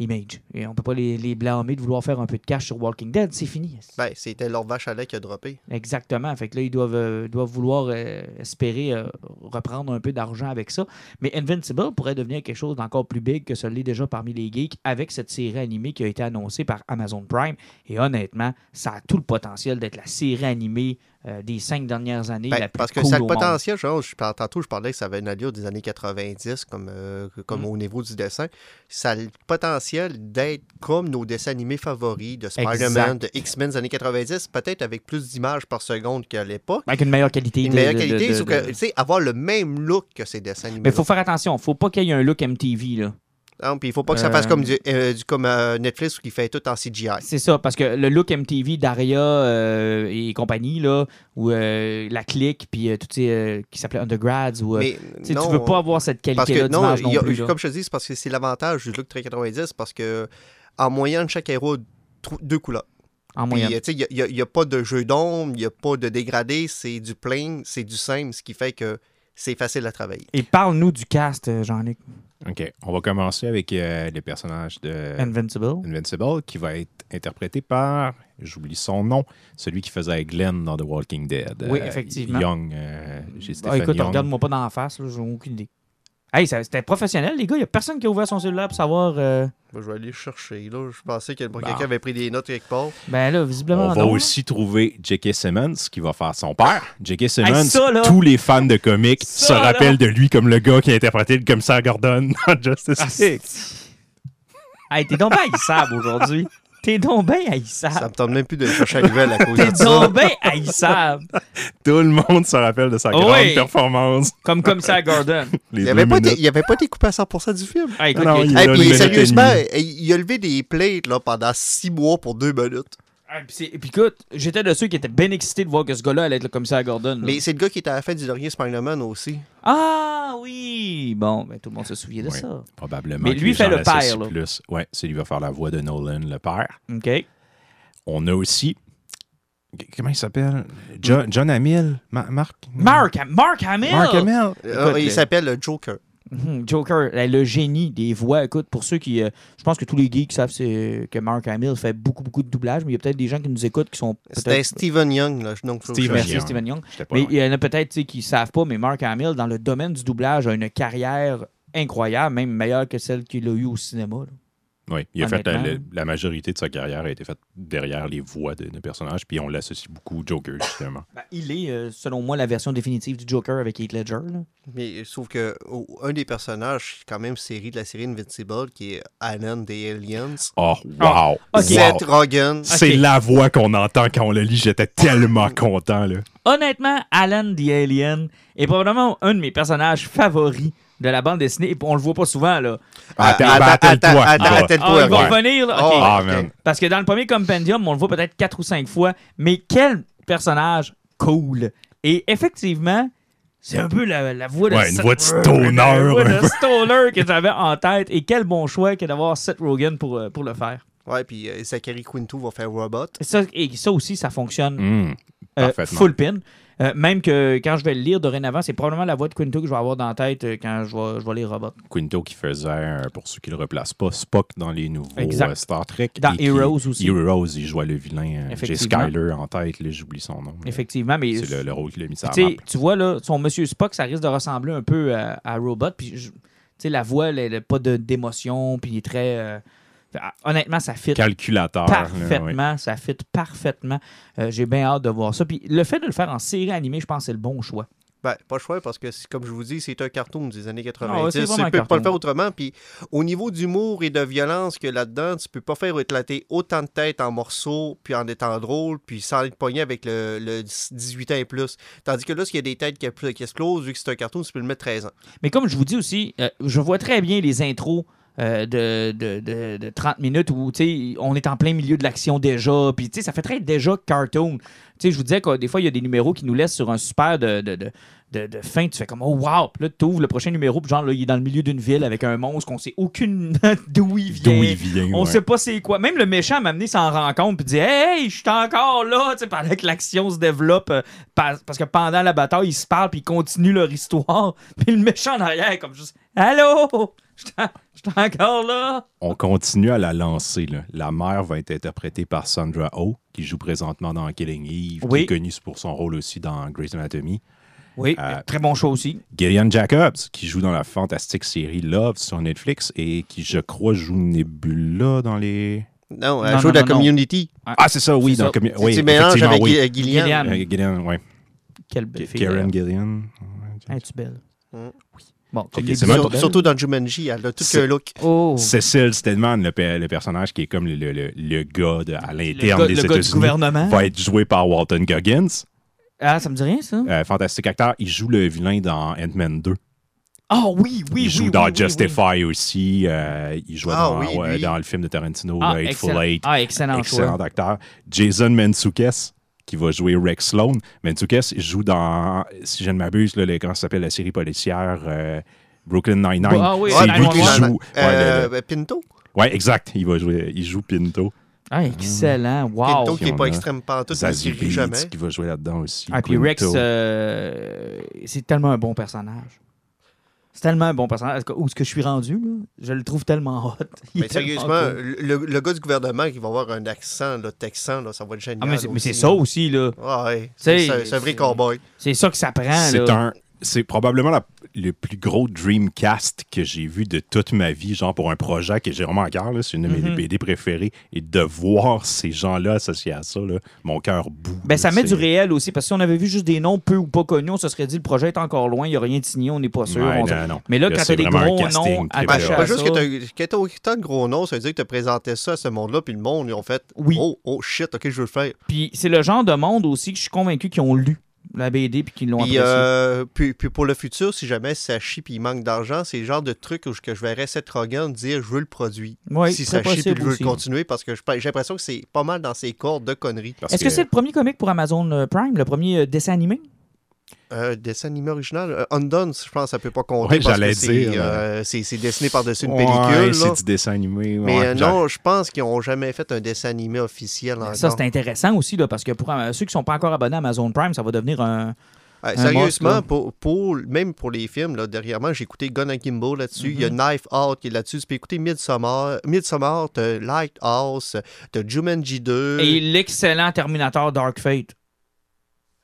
Image. Et on peut pas les, les blâmer de vouloir faire un peu de cash sur Walking Dead, c'est fini. Ben, c'était leur vache à lait qui a droppé. Exactement. Fait que là, ils doivent, euh, doivent vouloir euh, espérer euh, reprendre un peu d'argent avec ça. Mais Invincible pourrait devenir quelque chose d'encore plus big que ce l'est déjà parmi les geeks avec cette série animée qui a été annoncée par Amazon Prime. Et honnêtement, ça a tout le potentiel d'être la série animée euh, des cinq dernières années. Ben, la plus parce que cool ça a le potentiel, genre, je, tantôt je parlais que ça avait une allure des années 90, comme, euh, comme Mm. au niveau du dessin. Ça a le potentiel d'être comme nos dessins animés favoris de Spider-Man, de X-Men des années 90, peut-être avec plus d'images par seconde qu'à l'époque. Avec une meilleure qualité. Une meilleure de- qualité, de- sauf de- que, tu sais, avoir le même look que ces dessins animés. Mais il faut faire attention. faut pas qu'il y ait un look MTV. Là. Puis il faut pas que ça Euh, fasse comme, du, euh, du- comme euh, Netflix qui fait tout en CGI. C'est ça, parce que le look MTV d'Aria euh, et compagnie, là, ou euh, la clique, puis euh, tout ces, euh, qui s'appelait Undergrads, ou, euh, Mais non, tu veux pas avoir cette qualité-là non, d'image non, a- plus. là. comme je te dis, c'est parce que c'est l'avantage du look très 90 parce que en moyenne, chaque héros a deux couleurs. en moyenne. euh, il n'y a, pas de jeu d'ombre, il n'y a pas de dégradé, c'est du plain, c'est du simple, ce qui fait que c'est facile à travailler. Et parle-nous du cast, euh, Jean-Luc. OK. On va commencer avec euh, les personnages de Invincible. Invincible, qui va être interprété par, j'oublie son nom, celui qui faisait Glenn dans The Walking Dead. Oui, Euh, effectivement. Young. euh, j'ai Ah, Stéphane écoute, regarde-moi pas dans la face, j'ai aucune idée. Hey, c'était professionnel, les gars. Il y a personne qui a ouvert son cellulaire pour savoir. euh, je vais aller chercher. Là. Je pensais que Bon. quelqu'un avait pris des notes quelque part. Ben là, visiblement. On va non. aussi trouver J.K. Simmons qui va faire son père. J.K. Simmons, ça, là! tous les fans de comics Ça, se là! rappellent de lui comme le gars qui a interprété le commissaire Gordon dans Justice Ah, League. c'est- Hey, t'es donc pas haïssable aujourd'hui. T'es donc bien Ça haïssable. me tente même plus de chercher à nouvelle à cause T'es de ça. donc bien haïssable. Tout le monde se rappelle de sa Oui. grande performance. Comme commissaire Gordon. Les Il deux avait, avait pas été coupé à 100% du film. Ah, écoute, Non, il- Hey, puis sérieusement, il a levé des plates là, pendant six mois pour deux minutes. Ah, puis écoute, j'étais de ceux qui étaient bien excités de voir que ce gars-là allait être le commissaire Gordon. là. Mais c'est le gars qui était à la fin du dernier Spider-Man aussi. Ah oui! Bon, ben, tout le monde se souvient de ça. Probablement. Mais lui fait le père, là. Plus. Ouais, c'est lui qui va faire la voix de Nolan, le père. OK. On a aussi. Comment il s'appelle? John, John Hamill? Ma- Marc Mark, Mark Hamill! Mark Hamill. Euh, il le- s'appelle le Joker. Mhm, Joker, le le génie des voix. Écoute, pour ceux qui. euh, je pense que tous les geeks savent que Mark Hamill fait beaucoup, beaucoup de doublage, mais il y a peut-être des gens qui nous écoutent qui sont. C'était peut-être- Steven Young. Là, donc, faut que Steven je- Merci, Young. Steven Young. Mais loin. il y en a peut-être qui ne savent pas, mais Mark Hamill, dans le domaine du doublage, a une carrière incroyable, même meilleure que celle qu'il a eue au cinéma. là. Oui, il a fait la, majorité de sa carrière a été faite derrière les voix de, de personnages, puis on l'associe beaucoup au Joker, justement. Ben, il est, euh, selon moi, la version définitive du Joker avec Heath Ledger. là. Mais sauf que oh, un des personnages, quand même série de la série Invincible, qui est Alan des Aliens. Oh, Ah, wow! Seth. Rogen. C'est la voix qu'on entend quand on le lit. J'étais tellement content, là. Honnêtement, Alan the Alien est probablement un de mes personnages favoris de la bande dessinée. Et on le voit pas souvent, là. Attends, attends, ben, attelle-toi. attends, il va- attends. Ah, il va revenir, là. Oh, OK. Ah, ok. man. Parce que dans le premier compendium, on le voit peut-être quatre ou cinq fois, mais quel personnage cool. Et effectivement, c'est un peu la, la voix de Ouais, une Seth- voix de stoner, La voix un de peu. stoner que j'avais en tête. Et quel bon choix que d'avoir Seth Rogen pour, euh, pour le faire. Ouais, puis euh, Zachary Quinto va faire Robot. Et ça, et ça aussi, ça fonctionne Hum, euh, parfaitement. full pin. Euh, même que quand je vais le lire dorénavant, c'est probablement la voix de Quinto que je vais avoir dans la tête euh, quand je vais, je vais lire Robot. Quinto qui faisait, euh, pour ceux qui le replacent pas, Spock dans les nouveaux Exact. Star Trek. Dans et qui- Heroes aussi. Heroes, il jouait le vilain. J'ai. Skyler en tête, j'oublie son nom. Effectivement, mais C'est le, le rôle qu'il a mis sur la Tu sais, map. tu vois, là, son Monsieur Spock, ça risque de ressembler un peu à, à Robot. Puis, tu sais, la voix, elle n'a pas d'émotion. Puis, il est très. euh, honnêtement, ça fit Calculateur. là, ouais. parfaitement. Ça fit parfaitement. Euh, J'ai bien hâte de voir ça. Puis, le fait de le faire en série animée, je pense que c'est le bon choix. Ben, pas le choix parce que, c'est- comme je vous dis, c'est un cartoon des années 90. Ah ouais, c'est tu peux pas le faire autrement. Puis, au niveau d'humour et de violence que là-dedans, tu peux pas faire éclater autant de têtes en morceaux, puis en étant drôle, puis sans être pogné avec le, le 18 ans et plus. Tandis que là, s'il y a des têtes qui, qui explosent, vu que c'est un cartoon, tu peux le mettre 13 ans. Mais comme je vous dis aussi, euh, je vois très bien les intros. Euh, de, de, de- de 30 minutes où on est en plein milieu de l'action déjà. Puis ça fait très déjà cartoon. Je vous disais que des fois, il y a des numéros qui nous laissent sur un super de, de, de, de- de fin. Tu fais comme, oh wow. Puis là, tu ouvres le prochain numéro. Puis genre, là, il est dans le milieu d'une ville avec un monstre qu'on sait aucune d'où il vient. D'où il vient. On ouais. sait pas c'est quoi. Même le méchant m'a amené s'en rend compte puis dit Hey, je suis encore là, tu sais, pendant que l'action se développe. euh, par- parce que pendant la bataille, ils se parlent puis ils continuent leur histoire. Puis le méchant en arrière, comme juste Allô, suis encore là. On continue à la lancer. là. La mère va être interprétée par Sandra Oh, qui joue présentement dans Killing Eve, Oui. qui est connue pour son rôle aussi dans Grey's Anatomy. Oui, Euh, très bon show aussi. Gillian Jacobs, qui joue dans la fantastique série Love sur Netflix et qui, je crois, joue Nebula dans les. Non, elle non, joue de la non, non. Community. Ah, c'est ça, oui. C'est Dans Si oui, effectivement, avec oui. Gillian. Gillian. Euh, Gillian, oui. Quelle belle fille. Karen elle. Gillian. Es-tu belle? Mm. Oui. Bon, comme Ok, les c'est bisous même Sur- sont belles. surtout dans Jumanji, elle a tout qu'un look. Oh. Cecil Stedman, le, pe- le personnage qui est comme le, le- le- le gars de- à l'interne des le gars du États-Unis, gouvernement. va être joué par Walton Goggins. Ah, ça me dit rien, ça? Euh, fantastique acteur. Il joue le vilain dans Ant-Man 2. Ah oui, oui, il joue oui, dans oui, oui, Justify aussi. euh, il joue Ah dans, oui, ouais, lui. dans le film de Tarantino, Ah. Eight. Ah, excellent, Excellent choix. acteur. Jason Mantzoukas, qui va jouer Rex Sloan. Mantzoukas il joue dans, si je ne m'abuse, là, comment ça s'appelle, la série policière euh, Brooklyn Nine-Nine. Ah oui, C'est ouais, lui qui 911. joue. Ouais, Euh, le- le- ben, Pinto? ouais, exact. Il va jouer. Il joue Pinto. Ah, excellent. Wow. Pinto qui n'est pas extrême pantoute, mais qui rit jamais. Qui va jouer là-dedans aussi. Ah, puis Rex, euh, c'est tellement un bon personnage. C'est tellement un bon personnage. Où est-ce que je suis rendu? là? Je le trouve tellement hot. Il Mais sérieusement, cool. le, le gars du gouvernement qui va avoir un accent là, texan, là, ça va être génial. Ah, mais c'est- ça aussi, là. Ah, ouais. C'est un vrai cowboy. C'est ça que ça prend, C'est là. un c'est probablement la- le plus gros Dreamcast que j'ai vu de toute ma vie, genre pour un projet que j'ai vraiment à cœur. là. C'est une de mes. BD préférées. Et de voir ces gens-là associés à ça, là, mon cœur bout. Ben, ça met du réel aussi, parce que si on avait vu juste des noms peu ou pas connus, on se serait dit le projet est encore loin, il n'y a rien de signé, on n'est pas sûr. Ouais, on sait- non, non. Mais là, Là, quand tu as des gros noms attachés à pas juste ça, que t'as autant de gros noms, ça veut dire que tu présentais ça à ce monde-là, puis le monde, ils ont fait Oui. Oh, oh shit, ok, je veux le faire. Puis c'est le genre de monde aussi que je suis convaincu qu'ils ont lu la BD puis qu'ils l'ont Puis, apprécié. euh, puis, puis pour le futur, si jamais ça chie puis il manque d'argent, c'est le genre de truc où je- que je verrais Seth Rogen dire je veux le produit. Oui, si ça chie puis possible je veux aussi. le continuer parce que j'ai l'impression que c'est pas mal dans ses cordes de conneries. Est-ce que, c'est le premier comic pour Amazon euh, Prime, le premier euh, dessin animé? Euh, dessin animé original, euh, Undone, je pense que ça peut pas compter Ouais, parce j'allais que c'est, dire, euh, c'est c'est dessiné par-dessus une Ouais, pellicule. c'est là. du dessin animé. Mais ouais, euh, non, je pense qu'ils n'ont jamais fait un dessin animé officiel. Ça, c'est intéressant aussi, là, parce que pour euh, ceux qui sont pas encore abonnés à Amazon Prime, ça va devenir un. Ouais, Un sérieusement, pour, pour- même pour les films, là, derrière moi, j'ai écouté Gun Kimbo là-dessus. Il y a Mm-hmm. Knife Out qui est là-dessus. Tu peux écouter Midsommar. Midsommar, Lighthouse, t'as Jumanji 2. Et l'excellent Terminator Dark Fate.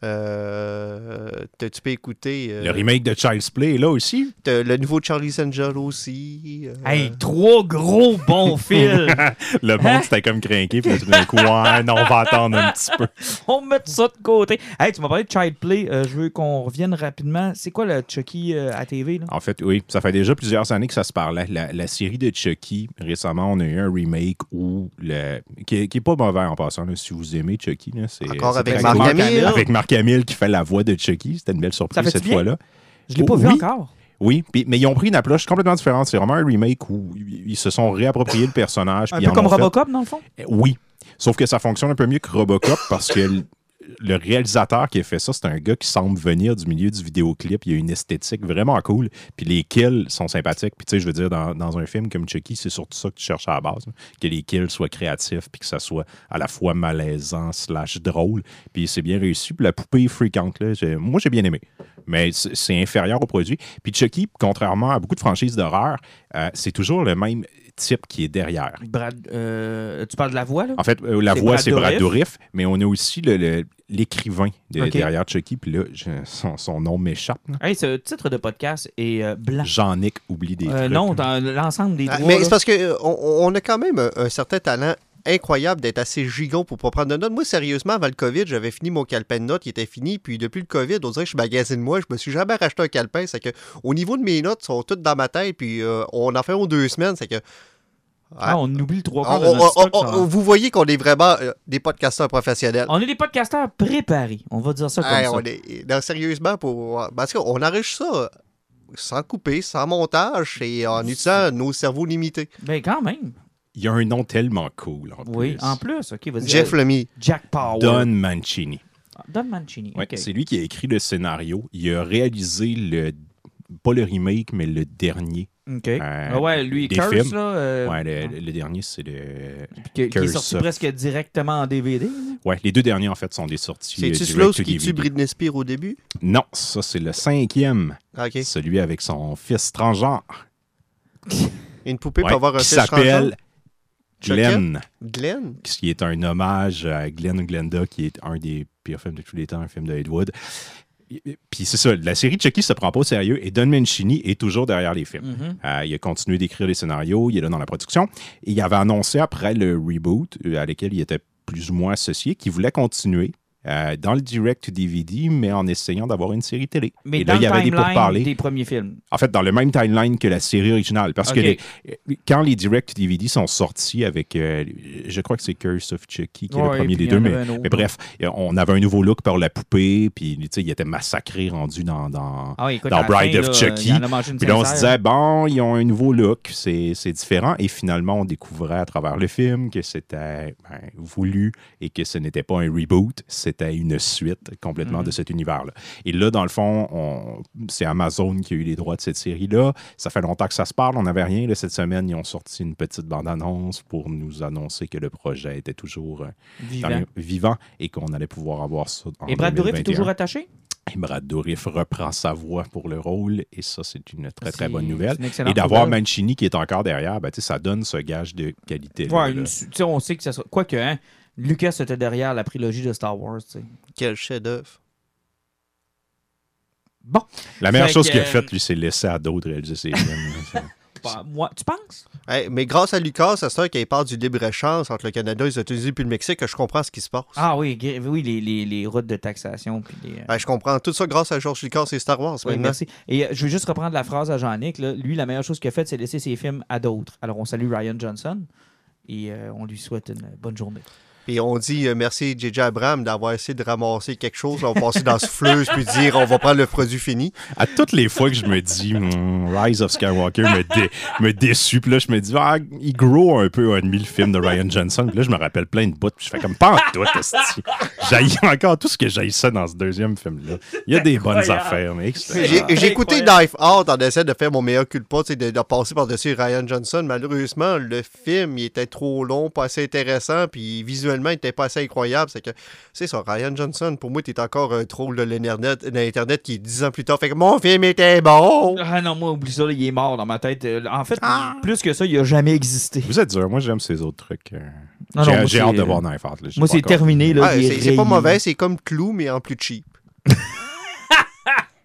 Euh, t'as- tu peux écouter euh, Le remake de Child's Play est là aussi. le nouveau Charlie's Angel aussi. euh, Hey, trois gros bons films. Le monde, Hein? c'était comme craqué. Puis là, tout d'un coup, ouais, non, on va attendre un petit peu. On met ça de côté. Hey, tu m'as parlé de Child Play. Euh, je veux qu'on revienne rapidement. C'est quoi le Chucky euh, à TV? Là? En fait, oui, ça fait déjà plusieurs années que ça se parlait. La, la série de Chucky, récemment, on a eu un remake où le, qui, est, qui est pas mauvais en passant. là, si vous aimez Chucky, là, c'est Encore avec Marc cool. Hamill. Avec Marc Hamill qui fait la voix de Chucky. C'était une belle surprise cette fois-là. Je l'ai pas Oh, vu oui. encore. Oui, mais ils ont pris une approche complètement différente. C'est vraiment un remake où ils se sont réappropriés le personnage. Un peu comme fait- Robocop, dans le fond? Euh, Oui. Sauf que ça fonctionne un peu mieux que Robocop parce que le- réalisateur qui a fait ça, c'est un gars qui semble venir du milieu du vidéoclip. Il a une esthétique vraiment cool. Puis les kills sont sympathiques. Puis tu sais, je veux dire, dans, un film comme Chucky, c'est surtout ça que tu cherches à la base. là. Que les kills soient créatifs puis que ça soit à la fois malaisant slash drôle. Puis c'est bien réussi. Puis la poupée fréquente. Là. Moi, j'ai bien aimé. Mais c'est c'est inférieur au produit. Puis Chucky, contrairement à beaucoup de franchises d'horreur, euh, c'est toujours le même type qui est derrière. Brad, euh, tu parles de la voix, là? En fait, euh, la voix, Brad c'est Brad Dourif? Mais on a aussi le- le- l'écrivain de- derrière Chucky. Puis là, je- son, son nom m'échappe. Hey, ce titre de podcast est euh, blanc. Jean-Nic oublie des Euh, trucs. non, dans l'ensemble des Ah, mais c'est parce qu'on on a quand même un, un certain talent incroyable d'être assez gigon pour pas prendre de notes. Moi, sérieusement, avant le COVID, j'avais fini mon calepin de notes, il était fini. Puis depuis le COVID, on dirait que je magasine moi. Je me suis jamais racheté un calepin. C'est que au niveau de mes notes, sont toutes dans ma tête. Puis euh, on en fait aux deux semaines. C'est que. Ah, on oublie le trois On- quarts de on- notre on- stock, on- ça. vous voyez qu'on est vraiment euh, des podcasteurs professionnels. On est des podcasteurs préparés. On va dire ça comme Hey, ça. on est- non, sérieusement, pour, parce qu'on enregistre ça euh, sans couper, sans montage et en utilisant nos cerveaux limités. Ben, quand même. Il y a un nom tellement cool. En Oui, plus. en plus. OK, vas-y. Jeff Euh, Lemmy. Jack Power. Don Mancini. Don Mancini. Ouais. C'est lui qui a écrit le scénario. Il a réalisé le. Pas le remake, mais le dernier. OK. Euh, Ah ouais, lui, des Curse, films. là. euh, Ouais, le, le dernier, c'est le. qui, qui est sorti of- presque directement en DVD. Ouais, les deux derniers, en fait, sont des sorties. euh, C'est-tu Slow to qui tue. Britney Spears au début? Non, ça, c'est le cinquième. Ah, OK. Celui avec son fils transgenre. Une poupée Ouais, peut avoir un qui fils transgenre? Glenn. Glenn? ce qui est un hommage à Glenn ou Glenda, qui est un des pires films de tous les temps, un film de Ed Wood. Puis c'est ça, la série Chucky se prend pas au sérieux et Don Mancini est toujours derrière les films. Mhm. Euh, il a continué d'écrire les scénarios, il est là dans la production. Et il avait annoncé après le reboot, euh, à lequel il était plus ou moins associé, qu'il voulait continuer euh, dans le direct DVD, mais en essayant d'avoir une série télé. Mais et dans là, il y avait des pourparlers. des premiers films. En fait, dans le même timeline que la série originale. Parce que les- quand les direct DVD sont sortis avec, euh, je crois que c'est Curse of Chucky qui est Ouais, le premier des deux, mais, bref, on avait un nouveau look par la poupée, puis tu sais, il était massacré rendu dans. dans... Ah oui, écoute, Dans à la Bride fin, of là, Chucky. Puis là, on se disait, bon, ils ont un nouveau look, c'est c'est différent. Et finalement, on découvrait à travers le film que c'était ben, voulu et que ce n'était pas un reboot, c'était une suite complètement Mhm. de cet univers-là. Et là, dans le fond, on- c'est Amazon qui a eu les droits de cette série-là. Ça fait longtemps que ça se parle, on n'avait rien. Là, cette semaine, ils ont sorti une petite bande-annonce pour nous annoncer que le projet était toujours euh, Vivant. les- vivant et qu'on allait pouvoir avoir ça en Et Brad Dourif est 2021. toujours attaché? Et Brad Dourif reprend sa voix pour le rôle et ça, c'est une très, très bonne nouvelle. Et d'avoir. Mancini qui est encore derrière, ben, tu ça donne ce gage de qualité. Ouais, une tu on sait que ça sera. Quoique, hein, Lucas était derrière la prélogie de Star Wars. tu sais. Quel chef-d'œuvre. Bon, La meilleure Fait chose qu'il a euh, faite, lui, c'est laisser à d'autres réaliser ses films. bah, moi, tu penses? Hey, mais grâce à Lucas, c'est ça qu'il parle du libre-échange entre le Canada, les États-Unis et le Mexique, que je comprends ce qui se passe. Ah oui, oui les, les, les routes de taxation. Puis les, euh, je comprends tout ça grâce à George Lucas et Star Wars. Oui, maintenant. merci. Et euh, je veux juste reprendre la phrase à Jean-Nic. Lui, la meilleure chose qu'il a faite, c'est laisser ses films à d'autres. Alors, on salue Ryan Johnson et euh, on lui souhaite une bonne journée. Puis on dit euh, merci JJ Abraham d'avoir essayé de ramasser quelque chose. On va passer dans la souffleuse puis dire on va prendre le produit fini. À toutes les fois que je me dis Hmm, Rise of Skywalker me, dé- me déçu, puis là je me dis ah, il grow un peu un demi le film de Ryan Johnson, puis là je me rappelle plein de bouts, puis je fais comme pas en tout, J'ai encore tout ce que j'ai ça dans ce deuxième film là. Il y a des bonnes affaires, C'est J'ai j'ai écouté. Knife Out en essayant de faire mon meilleur culpa, de, de passer par-dessus Ryan Johnson. Malheureusement, le film il était trop long, pas assez intéressant, puis visuellement, il était pas assez incroyable. C'est que, c'est ça, Ryan Johnson, pour moi, t'es encore un troll de l'Internet de l'Internet qui, dix ans plus tard, fait que mon film était bon. Ah non, moi, oublie ça, là, il est mort dans ma tête. Euh, En fait, plus que ça, il a jamais existé. vous êtes dur, moi j'aime ces autres trucs. euh. J'ai moi, j'ai hâte de voir Knife Out. là, Moi, c'est encore- terminé. Est c'est c'est pas mauvais, c'est comme Clou, mais en plus cheap.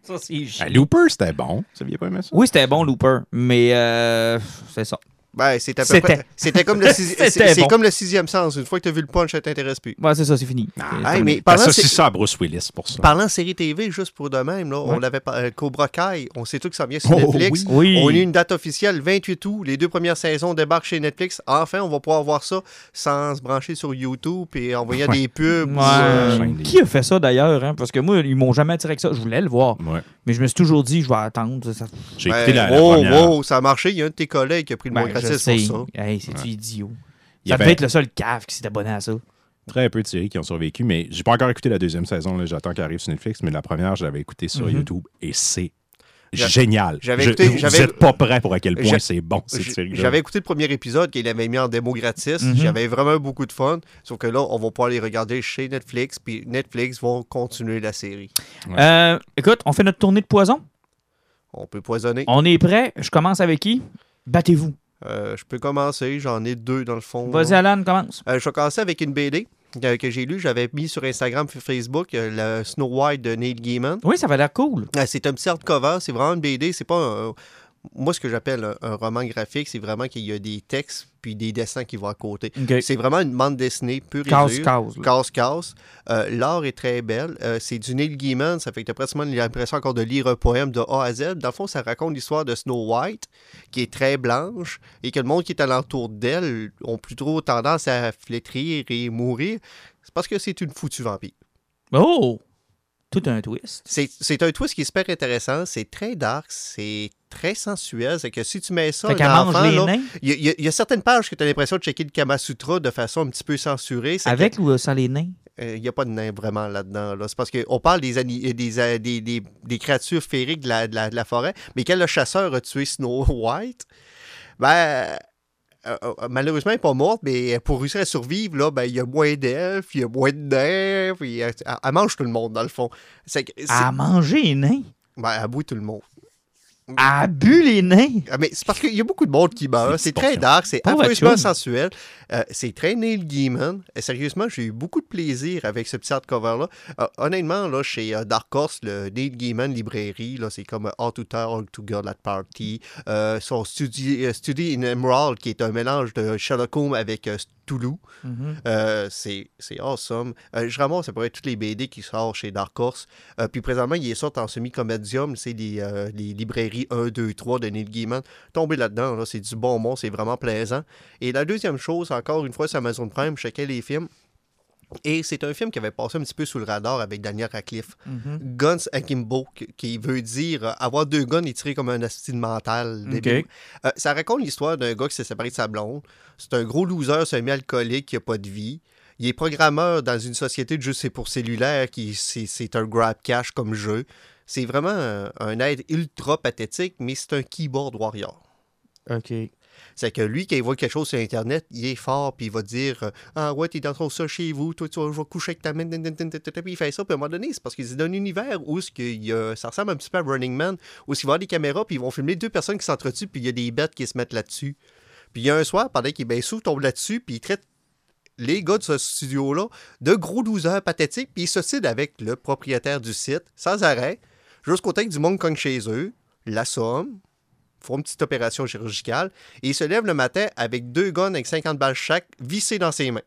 Ça. Ah, Looper, c'était bon. Vous saviez pas aimé ça? Oui, c'était bon, Looper, mais euh, c'est ça. Ben, c'est à peu C'était. près- C'était comme, le sixi- C'était c'est bon. comme le sixième sens. Une fois que t'as vu le punch, ça t'intéresse plus. Ouais, c'est ça, c'est fini. Ah, hey, mais parlant, c'est- ça à Bruce Willis pour ça. Parlant série TV, juste pour de même, là, on Ouais. avait pas- euh, Cobra Kai, on sait tout que ça vient sur Oh, Netflix. oui. On a eu une date officielle, 28 août. Les deux premières saisons débarquent chez Netflix. Enfin, on va pouvoir voir ça sans se brancher sur YouTube et envoyer Ouais. des pubs. Ouais. euh, Qui a fait ça d'ailleurs? Hein? Parce que moi, ils m'ont jamais attiré que ça. Je voulais le voir. Ouais. Mais je me suis toujours dit, je vais attendre. Ça- J'ai ben, écouté la, la wow, première. wow, ça a marché. Il y a un de tes collègues qui a pris le Ben, je gratis sais. pour ça. Hey, c'est-tu idiot? Il y Ça devait être le seul cave qui s'est abonné à ça. très peu de séries qui ont survécu, mais j'ai pas encore écouté la deuxième saison. là. J'attends qu'elle arrive sur Netflix, mais la première, je l'avais écoutée sur Mhm. YouTube et c'est génial. j'avais Je- vous n'êtes pas prêt pour à quel point c'est bon, cette série J'avais écouté le premier épisode qu'il avait mis en démo gratis. Mhm. J'avais vraiment beaucoup de fun. Sauf que là, on va pouvoir les regarder chez Netflix. Puis Netflix vont continuer la série. Ouais. Euh, écoute, on fait notre tournée de poison. On peut poisonner. On est prêt. Je commence avec qui? Battez-vous. Euh, je peux commencer. J'en ai deux dans le fond. Vas-y. Alan, commence. Euh, je vais commencer avec une BD euh, que j'ai lue. J'avais mis sur Instagram et Facebook, le Snow White de Neil Gaiman. Oui, ça va l'air cool. C'est un petit hardcover. C'est vraiment une BD. C'est pas un- Moi, ce que j'appelle un, un roman graphique, c'est vraiment qu'il y a des textes puis des dessins qui vont à côté. C'est vraiment une bande dessinée pure et Casse, dure. casse. Casse-casse. Euh, L'art est très belle. Euh, c'est du Neil Gaiman. Ça fait que tu as pratiquement l'impression encore de lire un poème de A à Z. Dans le fond, ça raconte l'histoire de Snow White, qui est très blanche, et que le monde qui est alentour d'elle ont plutôt tendance à flétrir et mourir. C'est parce que c'est une foutue vampire. Oh! Tout un twist. C'est un twist qui est super intéressant. C'est très dark. C'est très sensuel. C'est que si tu mets ça il y, y y a certaines pages que tu as l'impression de checker le Kama Sutra de façon un petit peu censurée. Que- avec ou euh, sans les nains? Il n'y a pas de nains vraiment là-dedans. Là. C'est parce qu'on parle euh, des, euh, des, des- des créatures féeriques de la, de la- de la forêt, mais quand le chasseur a tué Snow White, ben. Euh, euh, malheureusement, elle n'est pas morte, mais pour réussir à survivre, là, ben, il y a moins d'elfes, il y a moins de nains, puis elle, elle mange tout le monde, dans le fond. C'est, c'est- À manger les nains? ben, elle boue tout le monde. À bu les nains? Ah, Mais c'est parce qu'il y a beaucoup de monde qui meurt. C'est C'est très dark, c'est affreusement sensuel. Euh, c'est très Neil Gaiman. Et sérieusement, j'ai eu beaucoup de plaisir avec ce petit hardcover-là. Euh, honnêtement, là, chez euh, Dark Horse, le Neil Gaiman librairie, là, c'est comme euh, All to Tell, All to Girl at Party. Euh, son Study, euh, Study in Emerald, qui est un mélange de Sherlock Holmes avec euh, Toulouse. Mhm. Euh, c'est awesome. Euh, je ramasse à peu près toutes les BD qui sortent chez Dark Horse. Euh, puis présentement, ils sortent en semi-comédium. C'est les, euh, les librairies 1, 2, 3 de Neil Gaiman. Tomber là-dedans, là, c'est du bon mot, c'est vraiment plaisant. Et la deuxième chose, encore une fois, sur Amazon Prime, je checkais les films. Et c'est un film qui avait passé un petit peu sous le radar avec Daniel Radcliffe. Mhm. Guns Akimbo, qui- veut dire euh, avoir deux guns et tirer comme un astide mental. Euh, ça raconte l'histoire d'un gars qui s'est séparé de sa blonde. C'est un gros loser semi-alcoolique qui n'a pas de vie. Il est programmeur dans une société de jeux c'est pour cellulaire qui c'est c'est un grab cash comme jeu. C'est vraiment un, un aide ultra pathétique, mais c'est un keyboard warrior. OK. C'est que lui, quand il voit quelque chose sur Internet, il est fort, puis il va dire Ah ouais, t'es dans ton ça chez vous, toi, tu vas, je vais coucher avec ta main, puis il fait ça, puis à un moment donné, c'est parce qu'il est dans un univers où ce qu'il y a- ça ressemble un petit peu à Running Man, où il va avoir des caméras, puis ils vont filmer deux personnes qui s'entretuent, puis il y a des bêtes qui se mettent là-dessus. Puis il y a un soir, pendant qu'il est bien sous, il tombe là-dessus, puis il traite les gars de ce studio-là de gros losers pathétiques, puis il s'ocide avec le propriétaire du site, sans arrêt. Jusqu'au temps que du monde cogne chez eux, l'assomme, font une petite opération chirurgicale, et il se lève le matin avec deux guns avec 50 balles chaque vissés dans ses mains.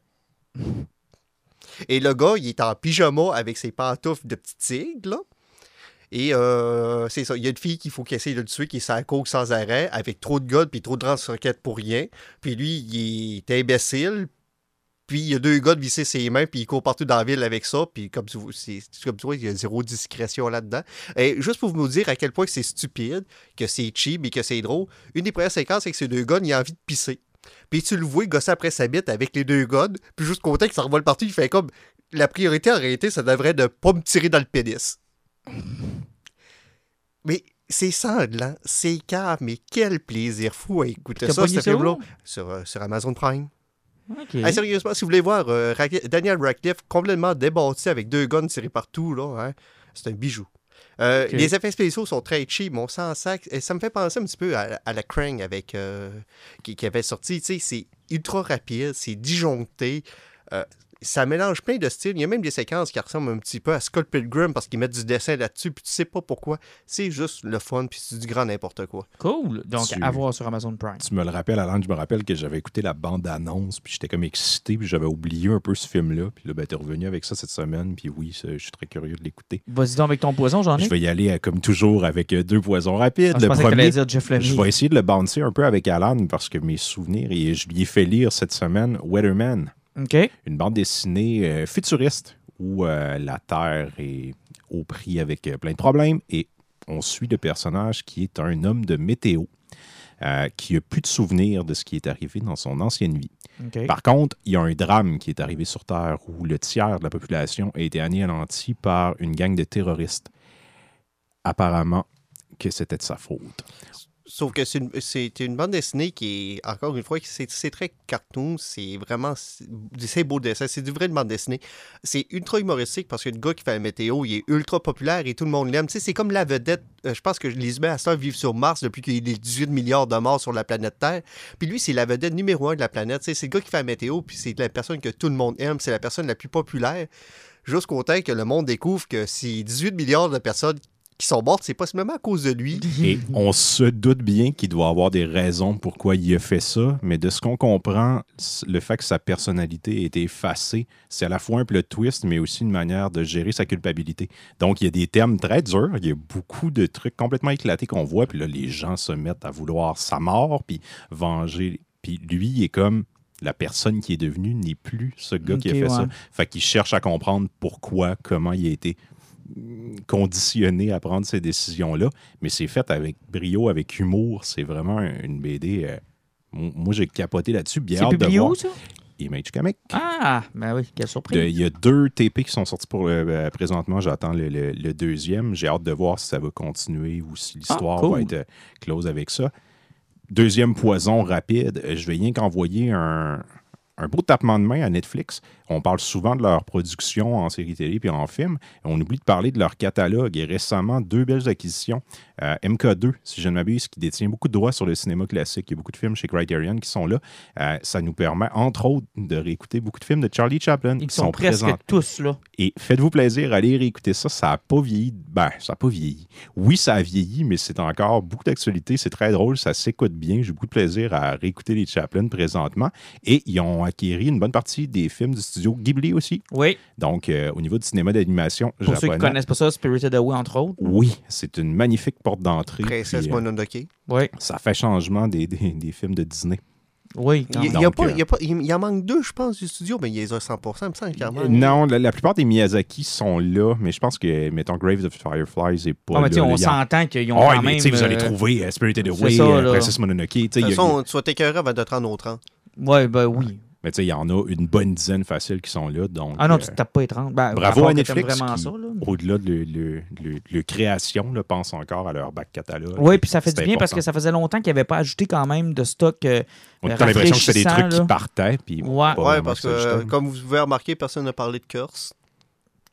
Et le gars, il est en pyjama avec ses pantoufles de petit tigre, là. Et euh, c'est ça, il y a une fille qu'il faut essaye de le tuer, qui est sans arrêt, avec trop de guns puis trop de lance-roquettes pour rien. Puis lui, il est imbécile. Puis il y a deux gars de visser ses mains, puis il court partout dans la ville avec ça. Puis comme tu, comme tu vois, il y a zéro discrétion là-dedans. Et juste pour vous dire à quel point c'est stupide, que c'est cheap et que c'est drôle, une des premières séquences, c'est que ces deux gars, il a envie de pisser. Puis tu le vois gosser après sa bite avec les deux gars, puis juste côté que ça revole partout, il fait comme la priorité en réalité, ça devrait être de pas me tirer dans le pénis. Mais c'est sanglant, c'est cave, mais quel plaisir fou à écouter ça, ce film-là, sur, euh, sur Amazon Prime. Hey, sérieusement, si vous voulez voir euh, Daniel Radcliffe complètement débattu avec deux guns tirés partout, là, hein, c'est un bijou. Euh. Les effets spéciaux sont très cheap, mon sang sac. Et ça me fait penser un petit peu à, à la Krang avec, euh, qui, qui avait sorti. C'est ultra rapide, c'est disjoncté. euh, ça mélange plein de styles. Il y a même des séquences qui ressemblent un petit peu à Scott Pilgrim parce qu'ils mettent du dessin là-dessus, puis tu sais pas pourquoi. C'est juste le fun, puis c'est du grand n'importe quoi. Cool. Donc, Tu- à voir sur Amazon Prime. Tu me le rappelles, Alan, je me rappelle que j'avais écouté la bande-annonce, puis j'étais comme excité, puis j'avais oublié un peu ce film-là. Puis là, ben, t'es revenu avec ça cette semaine, puis oui, je suis très curieux de l'écouter. Vas-y donc avec ton poison, j'en ai. Je vais y aller, euh, comme toujours, avec euh, deux poisons rapides. Ah, je le que premier, dire Jeff je vais essayer de le bouncer un peu avec Alan, parce que mes souvenirs, et je lui ai fait lire cette semaine Weatherman, OK. une bande dessinée euh, futuriste, où euh, la Terre est au prix avec euh, plein de problèmes, et on suit le personnage qui est un homme de météo. euh, qui a plus de souvenirs de ce qui est arrivé dans son ancienne vie. OK. Par contre, il y a un drame qui est arrivé sur Terre où le tiers de la population a été anéanti par une gang de terroristes. Apparemment que c'était de sa faute. Sauf que c'est une, bande dessinée qui est, encore une fois, c'est très cartoon, c'est vraiment, c'est beau dessin, c'est du vrai de bande dessinée. C'est ultra humoristique parce que le gars qui fait la météo, il est ultra populaire et tout le monde l'aime. Tu sais, c'est comme la vedette, euh, je pense que les humains à ça vivent sur Mars depuis qu'il y a 18 milliards de morts sur la planète Terre. Puis lui, c'est la vedette numéro un de la planète. C'est le gars qui fait la météo, puis c'est la personne que tout le monde aime, c'est la personne la plus populaire. Jusqu'au temps que le monde découvre que c'est 18 milliards de personnes qui sont mortes, c'est possiblement à cause de lui. Et on se doute bien qu'il doit avoir des raisons pourquoi il a fait ça, mais de ce qu'on comprend, le fait que sa personnalité ait été effacée, c'est à la fois un plot twist, mais aussi une manière de gérer sa culpabilité. Donc, il y a des termes très durs, il y a beaucoup de trucs complètement éclatés qu'on voit, puis là, les gens se mettent à vouloir sa mort, puis venger. Puis lui, il est comme la personne qui est devenue n'est plus ce gars qui a fait ouais. ça. Fait qu'il cherche à comprendre pourquoi, comment il a été conditionné à prendre ces décisions-là. Mais c'est fait avec brio, avec humour. C'est vraiment un- une BD. euh, moi, j'ai capoté là-dessus. C'est publié ça? Image Comic. Ah, ben oui, quelle surprise. Il y a deux TP qui sont sortis pour le- euh, présentement. J'attends le, le- le deuxième. J'ai hâte de voir si ça va continuer ou si l'histoire Ah, cool. va être euh, close avec ça. Deuxième poison rapide. euh, Je vais rien qu'envoyer un, un beau tapement de main à Netflix. On parle souvent de leur production en série télé puis en film. On oublie de parler de leur catalogue. Et récemment, deux belles acquisitions. Euh, MK2, si je ne m'abuse, qui détient beaucoup de droits sur le cinéma classique. Il y a beaucoup de films chez Criterion qui sont là. Euh, ça nous permet, entre autres, de réécouter beaucoup de films de Charlie Chaplin Ils qui sont, presque présents tous là. et faites-vous plaisir, allez réécouter ça. Ça n'a pas vieilli. Ben, ça n'a pas vieilli. Oui, ça a vieilli, mais c'est encore beaucoup d'actualité. C'est très drôle, ça s'écoute bien. J'ai beaucoup de plaisir à réécouter les Chaplin présentement. Et ils ont acquéri une bonne partie des films du studio Ghibli aussi. Oui. Donc, euh, au niveau du cinéma d'animation Pour ceux qui connaissent pas ça, Spirited Away, entre autres. Oui, c'est une magnifique porte d'entrée. Princesse puis, euh, Mononoke. Oui. ça fait changement des, des- des films de Disney. Oui. Il, y a Donc, pas, euh, il y a pas- il- il en manque deux, je pense, du studio, mais il y en a 100%, il me semble qu'il en manque. Non, la, la plupart des Miyazaki sont là, mais je pense que, mettons, Graves of Fireflies est pas Ah, mais là. on y s'entend qu'ils ont ouais, quand mais même... vous allez trouver Spirited Away, ça. Princess Mononoke. De y toute a- façon, tu vas t'écœurer avant de te rendre au 30. Ouais, ben oui. Mais tu sais, il y en a une bonne dizaine facile qui sont là. Donc, Ah non, euh, tu te tapes pas étrange. Ben, bravo à Netflix au-delà de le, le- le- le création, là, pense encore à leur back catalogue. Oui, puis ça fait du bien parce que ça faisait longtemps qu'ils n'avaient pas ajouté quand même de stock. euh, On a l'impression que c'était des trucs qui partaient. Puis Ouais. Ouais, parce que, euh, comme vous pouvez remarquer, personne n'a parlé de Curse,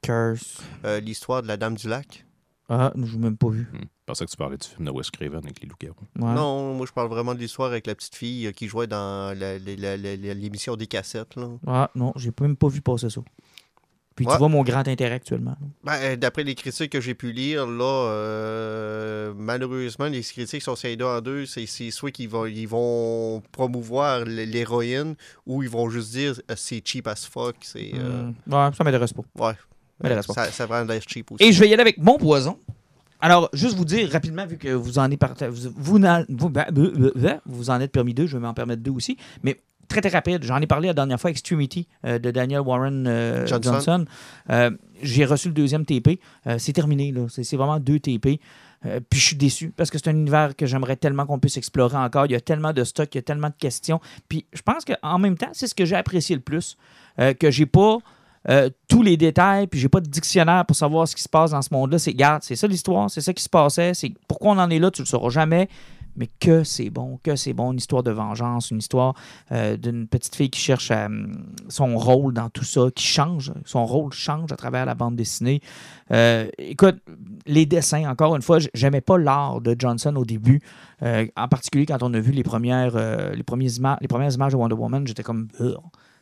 Curse. euh, l'histoire de la Dame du Lac. Ah, je l'ai même pas vu. Hmm. Je pensais que tu parlais du film de Wes Craven avec les loups-garous. Ouais. Non, moi je parle vraiment de l'histoire avec la petite fille euh, qui jouait dans l'émission des cassettes. Là. Ah, non, j'ai même pas vu passer ça. Puis Ouais. tu vois mon grand intérêt actuellement. Ben, euh, D'après les critiques que j'ai pu lire, là, euh, malheureusement, les critiques sont scindées en deux. C'est soit qu'ils vont, ils vont promouvoir l'héroïne ou ils vont juste dire c'est cheap as fuck. C'est, euh, Hmm. Ouais, ça m'intéresse pas. ouais. m'intéresse pas. Ça, ça va l'air cheap aussi. Et je vais y aller avec mon poison. Alors, juste vous dire rapidement, vu que vous en, êtes vous, vous, vous- bah, vous en êtes permis deux, je vais m'en permettre deux aussi. Mais très, très rapide, j'en ai parlé la dernière fois, Extremity euh, de Daniel Warren euh, Johnson. Johnson. Euh, J'ai reçu le deuxième TP. C'est terminé, là. C'est vraiment deux TP. Puis je suis déçu parce que c'est un univers que j'aimerais tellement qu'on puisse explorer encore. Il y a tellement de stock, il y a tellement de questions. Puis je pense qu'en même temps, c'est ce que j'ai apprécié le plus. que j'ai pas euh, tous les détails, puis j'ai pas de dictionnaire pour savoir ce qui se passe dans ce monde-là. C'est, garde, c'est ça l'histoire, c'est ça qui se passait, c'est pourquoi on en est là, tu le sauras jamais. Mais que c'est bon, que c'est bon, une histoire de vengeance, une histoire euh, d'une petite fille qui cherche euh, son rôle dans tout ça, qui change, son rôle change à travers la bande dessinée. Écoute, les dessins, encore une fois, j'aimais pas l'art de Johnson au début, en particulier quand on a vu les premières, les premières, les premières images de Wonder Woman, j'étais comme,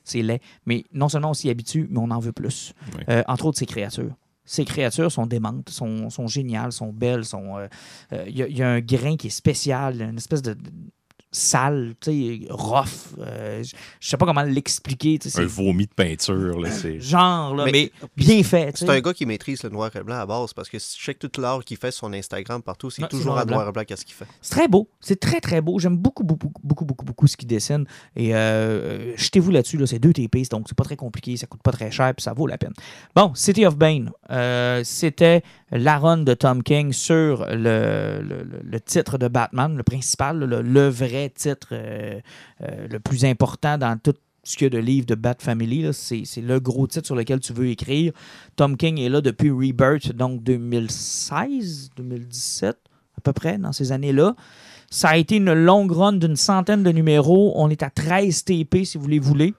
c'est laid. Mais non seulement on s'y habitue, mais on en veut plus. Oui. Euh, entre autres, ces créatures. Ces créatures sont démentes, sont, sont géniales, sont belles, sont. euh, euh, Il y, y a un grain qui est spécial, une espèce de sale, tu sais, rough. euh, je je sais pas comment l'expliquer. tu sais, Un vomi de peinture, là, c'est... genre, là, mais, Mais- bien fait. tu C'est sais. un gars qui maîtrise le noir et blanc à base parce que si tu check tout l'art qu'il fait sur son Instagram partout, c'est toujours en noir et blanc qu'est-ce qu'il fait. C'est très beau. C'est très, très beau. J'aime beaucoup, beaucoup, beaucoup, beaucoup, beaucoup ce qu'il dessine. Et euh, jetez-vous là-dessus. Là, c'est deux TP, donc c'est pas très compliqué. Ça coûte pas très cher, puis ça vaut la peine. Bon, City of Bane. euh, C'était la run de Tom King sur le, titre de Batman, le principal, le, vrai titre euh, euh, le plus important dans tout ce qu'il y a de livres de Bat Family. c'est le gros titre sur lequel tu veux écrire. Tom King est là depuis Rebirth, donc 2016, 2017, à peu près, dans ces années-là. Ça a été une longue run d'une centaine de numéros. On est à 13 TP, si vous les voulez.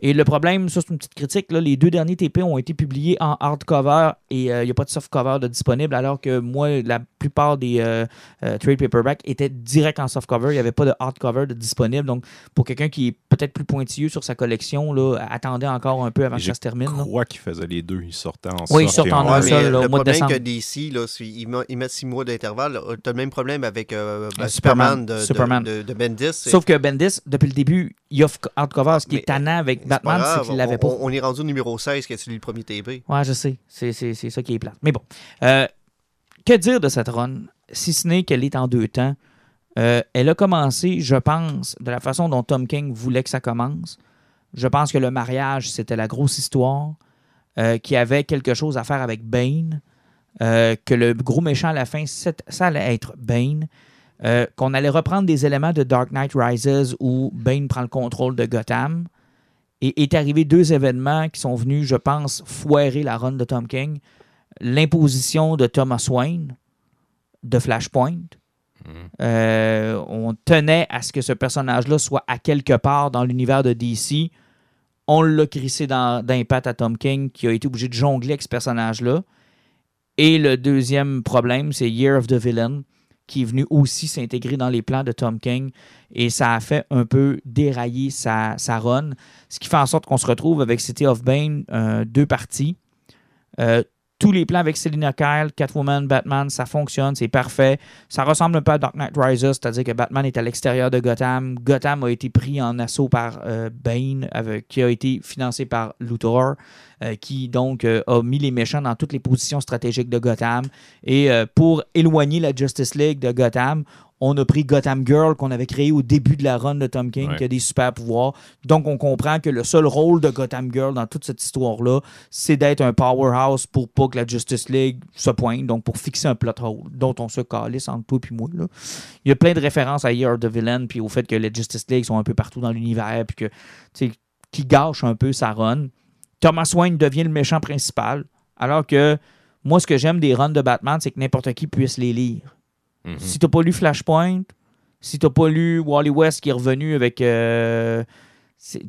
Et le problème, ça c'est une petite critique, là, les deux derniers TP ont été publiés en hardcover et euh, il n'y a pas de softcover de disponible, alors que moi, la plupart des euh, euh, trade paperback étaient direct en softcover. Il n'y avait pas de hardcover de disponible. Donc, pour quelqu'un qui est peut-être plus pointilleux sur sa collection, là, attendez encore un peu avant que Je ça se termine. là. crois qu'ils faisaient les deux. Ils sortaient en Oui, ils sortent en en un seul, là, au le mois de problème décembre. que DC, là, ils, met- ils mettent six mois d'intervalle. Tu as le même problème avec euh, ben, Superman, Superman. de, Superman. de, de Bendis. Sauf que Bendis, depuis le début, il offre hardcover. Ce qui Mais, est tannant avec Batman, c'est qu'il l'avait on, pas. on- on est rendu au numéro 16 qui a lu le premier TP. Ouais, je sais. C'est, c'est- c'est ça qui est plate. Mais bon. Euh, que dire de cette run, si ce n'est qu'elle est en deux temps? Euh, elle a commencé, je pense, de la façon dont Tom King voulait que ça commence. Je pense que le mariage, c'était la grosse histoire, euh, qui avait quelque chose à faire avec Bane, euh, que le gros méchant à la fin, ça allait être Bane, qu'on allait reprendre des éléments de Dark Knight Rises où Bane prend le contrôle de Gotham. Et est arrivé deux événements qui sont venus, je pense, foirer la run de Tom King. L'imposition de Thomas Wayne de Flashpoint. Mhm. Euh, on tenait à ce que ce personnage-là soit à quelque part dans l'univers de DC. On l'a crissé dans, dans pattes à Tom King, qui a été obligé de jongler avec ce personnage-là. Et le deuxième problème, c'est Year of the Villain, qui est venu aussi s'intégrer dans les plans de Tom King. Et ça a fait un peu dérailler sa, run. Ce qui fait en sorte qu'on se retrouve avec City of Bane, euh, deux parties. Euh, tous les plans avec Selina Kyle, Catwoman, Batman, ça fonctionne, c'est parfait. Ça ressemble un peu à Dark Knight Rises, c'est-à-dire que Batman est à l'extérieur de Gotham. Gotham a été pris en assaut par euh, Bane, qui a été financé par Luthor, euh, qui donc euh, a mis les méchants dans toutes les positions stratégiques de Gotham. Et pour éloigner la Justice League de Gotham, on a pris Gotham Girl qu'on avait créé au début de la run de Tom King, Ouais. qui a des super pouvoirs. Donc on comprend que le seul rôle de Gotham Girl dans toute cette histoire-là, c'est d'être un powerhouse pour pas que la Justice League se pointe, donc pour fixer un plot hole dont on se calisse entre toi et moi. Là. Il y a plein de références à Year of the Villain, puis au fait que les Justice League sont un peu partout dans l'univers, puis que, qui gâche un peu sa run. Thomas Wayne devient le méchant principal, alors que moi, ce que j'aime des runs de Batman, c'est que n'importe qui puisse les lire. Mhm. Si t'as pas lu Flashpoint, si t'as pas lu Wally West qui est revenu avec. euh,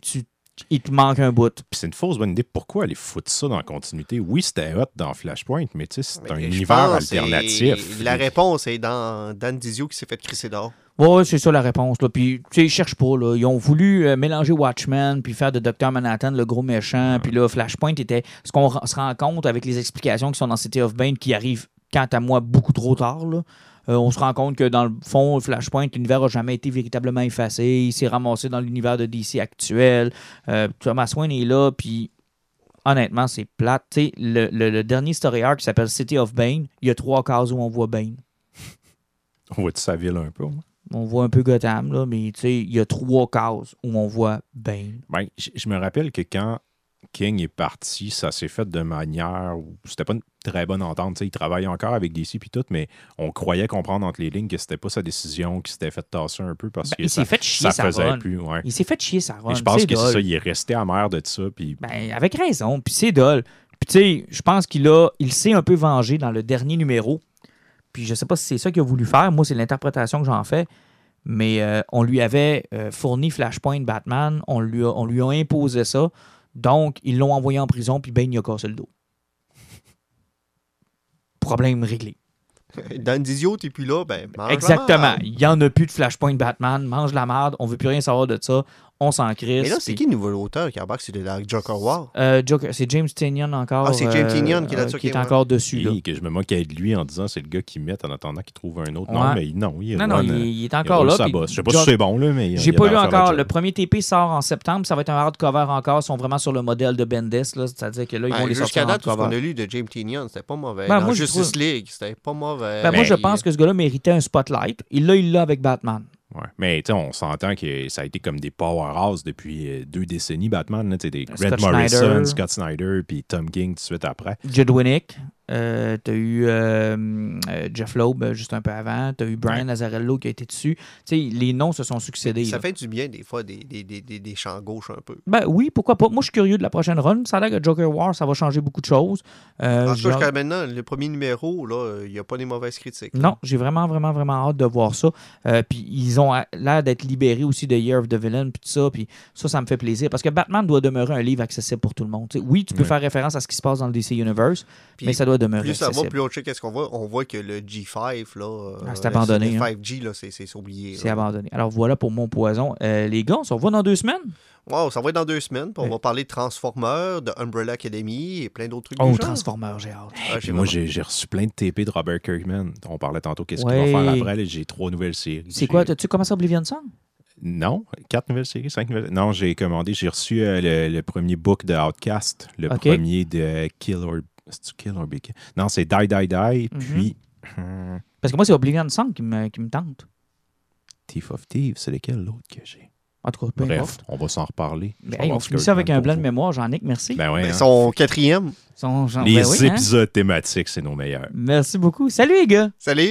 tu il te manque un bout. Puis c'est une fausse bonne idée. Pourquoi aller foutre ça dans la continuité? Oui, c'était hot dans Flashpoint, mais tu sais, c'est un univers alternatif. et La réponse est dans Dan Dizio qui s'est fait crisser dehors. Ouais, c'est ça la réponse. Là. Puis, tu sais, ils cherchent pas. Là. Ils ont voulu euh, mélanger Watchmen puis faire de Dr. Manhattan le gros méchant. Puis là, Flashpoint était. Ce qu'on se rend compte avec les explications qui sont dans City of Bane qui arrivent, quant à moi, beaucoup trop tard. Là. Euh, on se rend compte que dans le fond, Flashpoint, l'univers n'a jamais été véritablement effacé. Il s'est ramassé dans l'univers de DC actuel. Euh, Thomas Wayne est là, puis honnêtement, c'est plate. Le, le- le dernier story arc qui s'appelle City of Bane, il y a trois cases où on voit Bane. On voit-tu sa ville un peu? moi? On voit un peu Gotham, là, mais tu sais, il y a trois cases où on voit Bane. Ben, je me rappelle que quand King est parti, ça s'est fait de manière où c'était pas une très bonne entente. Tu sais, il travaillait encore avec DC puis tout, mais on croyait comprendre entre les lignes que c'était pas sa décision, qu'il s'était fait tasser un peu parce Ben, que il ça, s'est fait chier ça faisait run. plus. Ouais. Il s'est fait chier sa run. Et je pense que c'est ça, il est resté amer de ça. Ben, avec raison. Puis c'est dole. Puis tu sais, je pense qu'il a, il s'est un peu vengé dans le dernier numéro. Puis je sais pas si c'est ça qu'il a voulu faire. Moi, c'est l'interprétation que j'en fais. Mais euh, on lui avait euh, fourni Flashpoint Batman. On lui, a, on lui a imposé ça. Donc, ils l'ont envoyé en prison. Puis Ben, il a cassé le dos. Problème réglé. Dan Dizio, t'es plus là, ben mange Exactement. Il n'y en a plus de Flashpoint Batman. Mange la merde. On veut plus rien savoir de ça. On s'en crisse. Mais là, c'est Puis- qui le nouvel auteur qui embarque sur le Dark Joker? War? Euh, Joker, c'est James Tynion encore. Ah, c'est James euh, Tynion qui est euh, là-dessus, qui est encore dessus. Là. que je me moquais de lui en disant c'est le gars qui met en attendant qu'il trouve un autre Ouais. nom. Mais non, il est Non, non, il, il est encore là. sa puis bosse. Je sais pas si c'est bon, là, mais. J'ai pas lu encore. Le premier TP sort en septembre. Ça va être un hardcover encore. Ils sont vraiment sur le modèle de Bendis. là. C'est-à-dire que là, ils vont Ben, les sortir Jusqu'à date, tout ce qu'on a lu de James Tynion, c'était pas mauvais. Ben, Justice League, c'était pas mauvais. Ben, moi, je pense que ce gars-là méritait un spotlight. Il l'a, il l'a avec Batman. Ouais. Mais on s'entend que ça a été comme des powerhouses depuis euh, deux décennies, Batman. Là, des Scott Red Morrison, Snyder. Scott Snyder, puis Tom King tout de suite après. Judd Winnick. Euh, t'as eu euh, euh, Jeff Loeb euh, juste un peu avant. T'as eu Brian Ouais. Azzarello qui a été dessus. Tu sais, les noms se sont succédés. Ça là. fait du bien, des fois, des, des, des, des, des champs gauches un peu. Ben oui, pourquoi pas. Moi, je suis curieux de la prochaine run. Ça a l'air que Joker War, ça va changer beaucoup de choses. Euh, En tout cas, maintenant, le premier numéro, il n'y a pas des mauvaises critiques. Non, j'ai vraiment, vraiment, vraiment hâte de voir ça. Puis ils ont l'air d'être libérés aussi de Year of the Villain, puis tout ça. Puis ça, ça me fait plaisir. Parce que Batman doit demeurer un livre accessible pour tout le monde. Tu sais, oui, tu peux Ouais. faire référence à ce qui se passe dans le DC Universe, mais ça doit demeurer plus ça va, plus on check qu'est-ce qu'on voit. On voit que le G5, là, euh, Ah, c'est abandonné, Le hein. 5G, là, c'est c'est oublié. C'est là. abandonné. Alors voilà pour mon poison. Euh, les gars, on se revoit dans deux semaines? Wow, ça va être dans deux semaines. puis on Ouais. va parler de Transformers, de Umbrella Academy et plein d'autres trucs. Oh. Transformers, j'ai hâte. Ah, Puis moi, j'ai j'ai reçu plein de TP de Robert Kirkman. On parlait tantôt qu'est-ce Ouais. qu'il va faire après. J'ai trois nouvelles séries. C'est J'ai- quoi? As-tu commencé Oblivion Song? Non, quatre nouvelles séries, cinq nouvelles. Non, j'ai commandé, j'ai reçu euh, le, le premier book de Outcast, le premier de Kill or. C'est-tu Kill or Be? Non, c'est Die, Die, Die, Mhm. puis hum, Parce que moi, c'est Oblivion Song qui me, qui me tente. Thief of Thieves. C'est lequel l'autre que j'ai? En tout cas, peu Bref, importe. on va s'en reparler. Hey, voir on finit ça avec un blanc de mémoire, Jean-Nic, merci. Ben ouais, Ben, hein. son quatrième. Son- genre- Les ben oui, hein. épisodes thématiques, c'est nos meilleurs. Merci beaucoup. Salut les gars! Salut!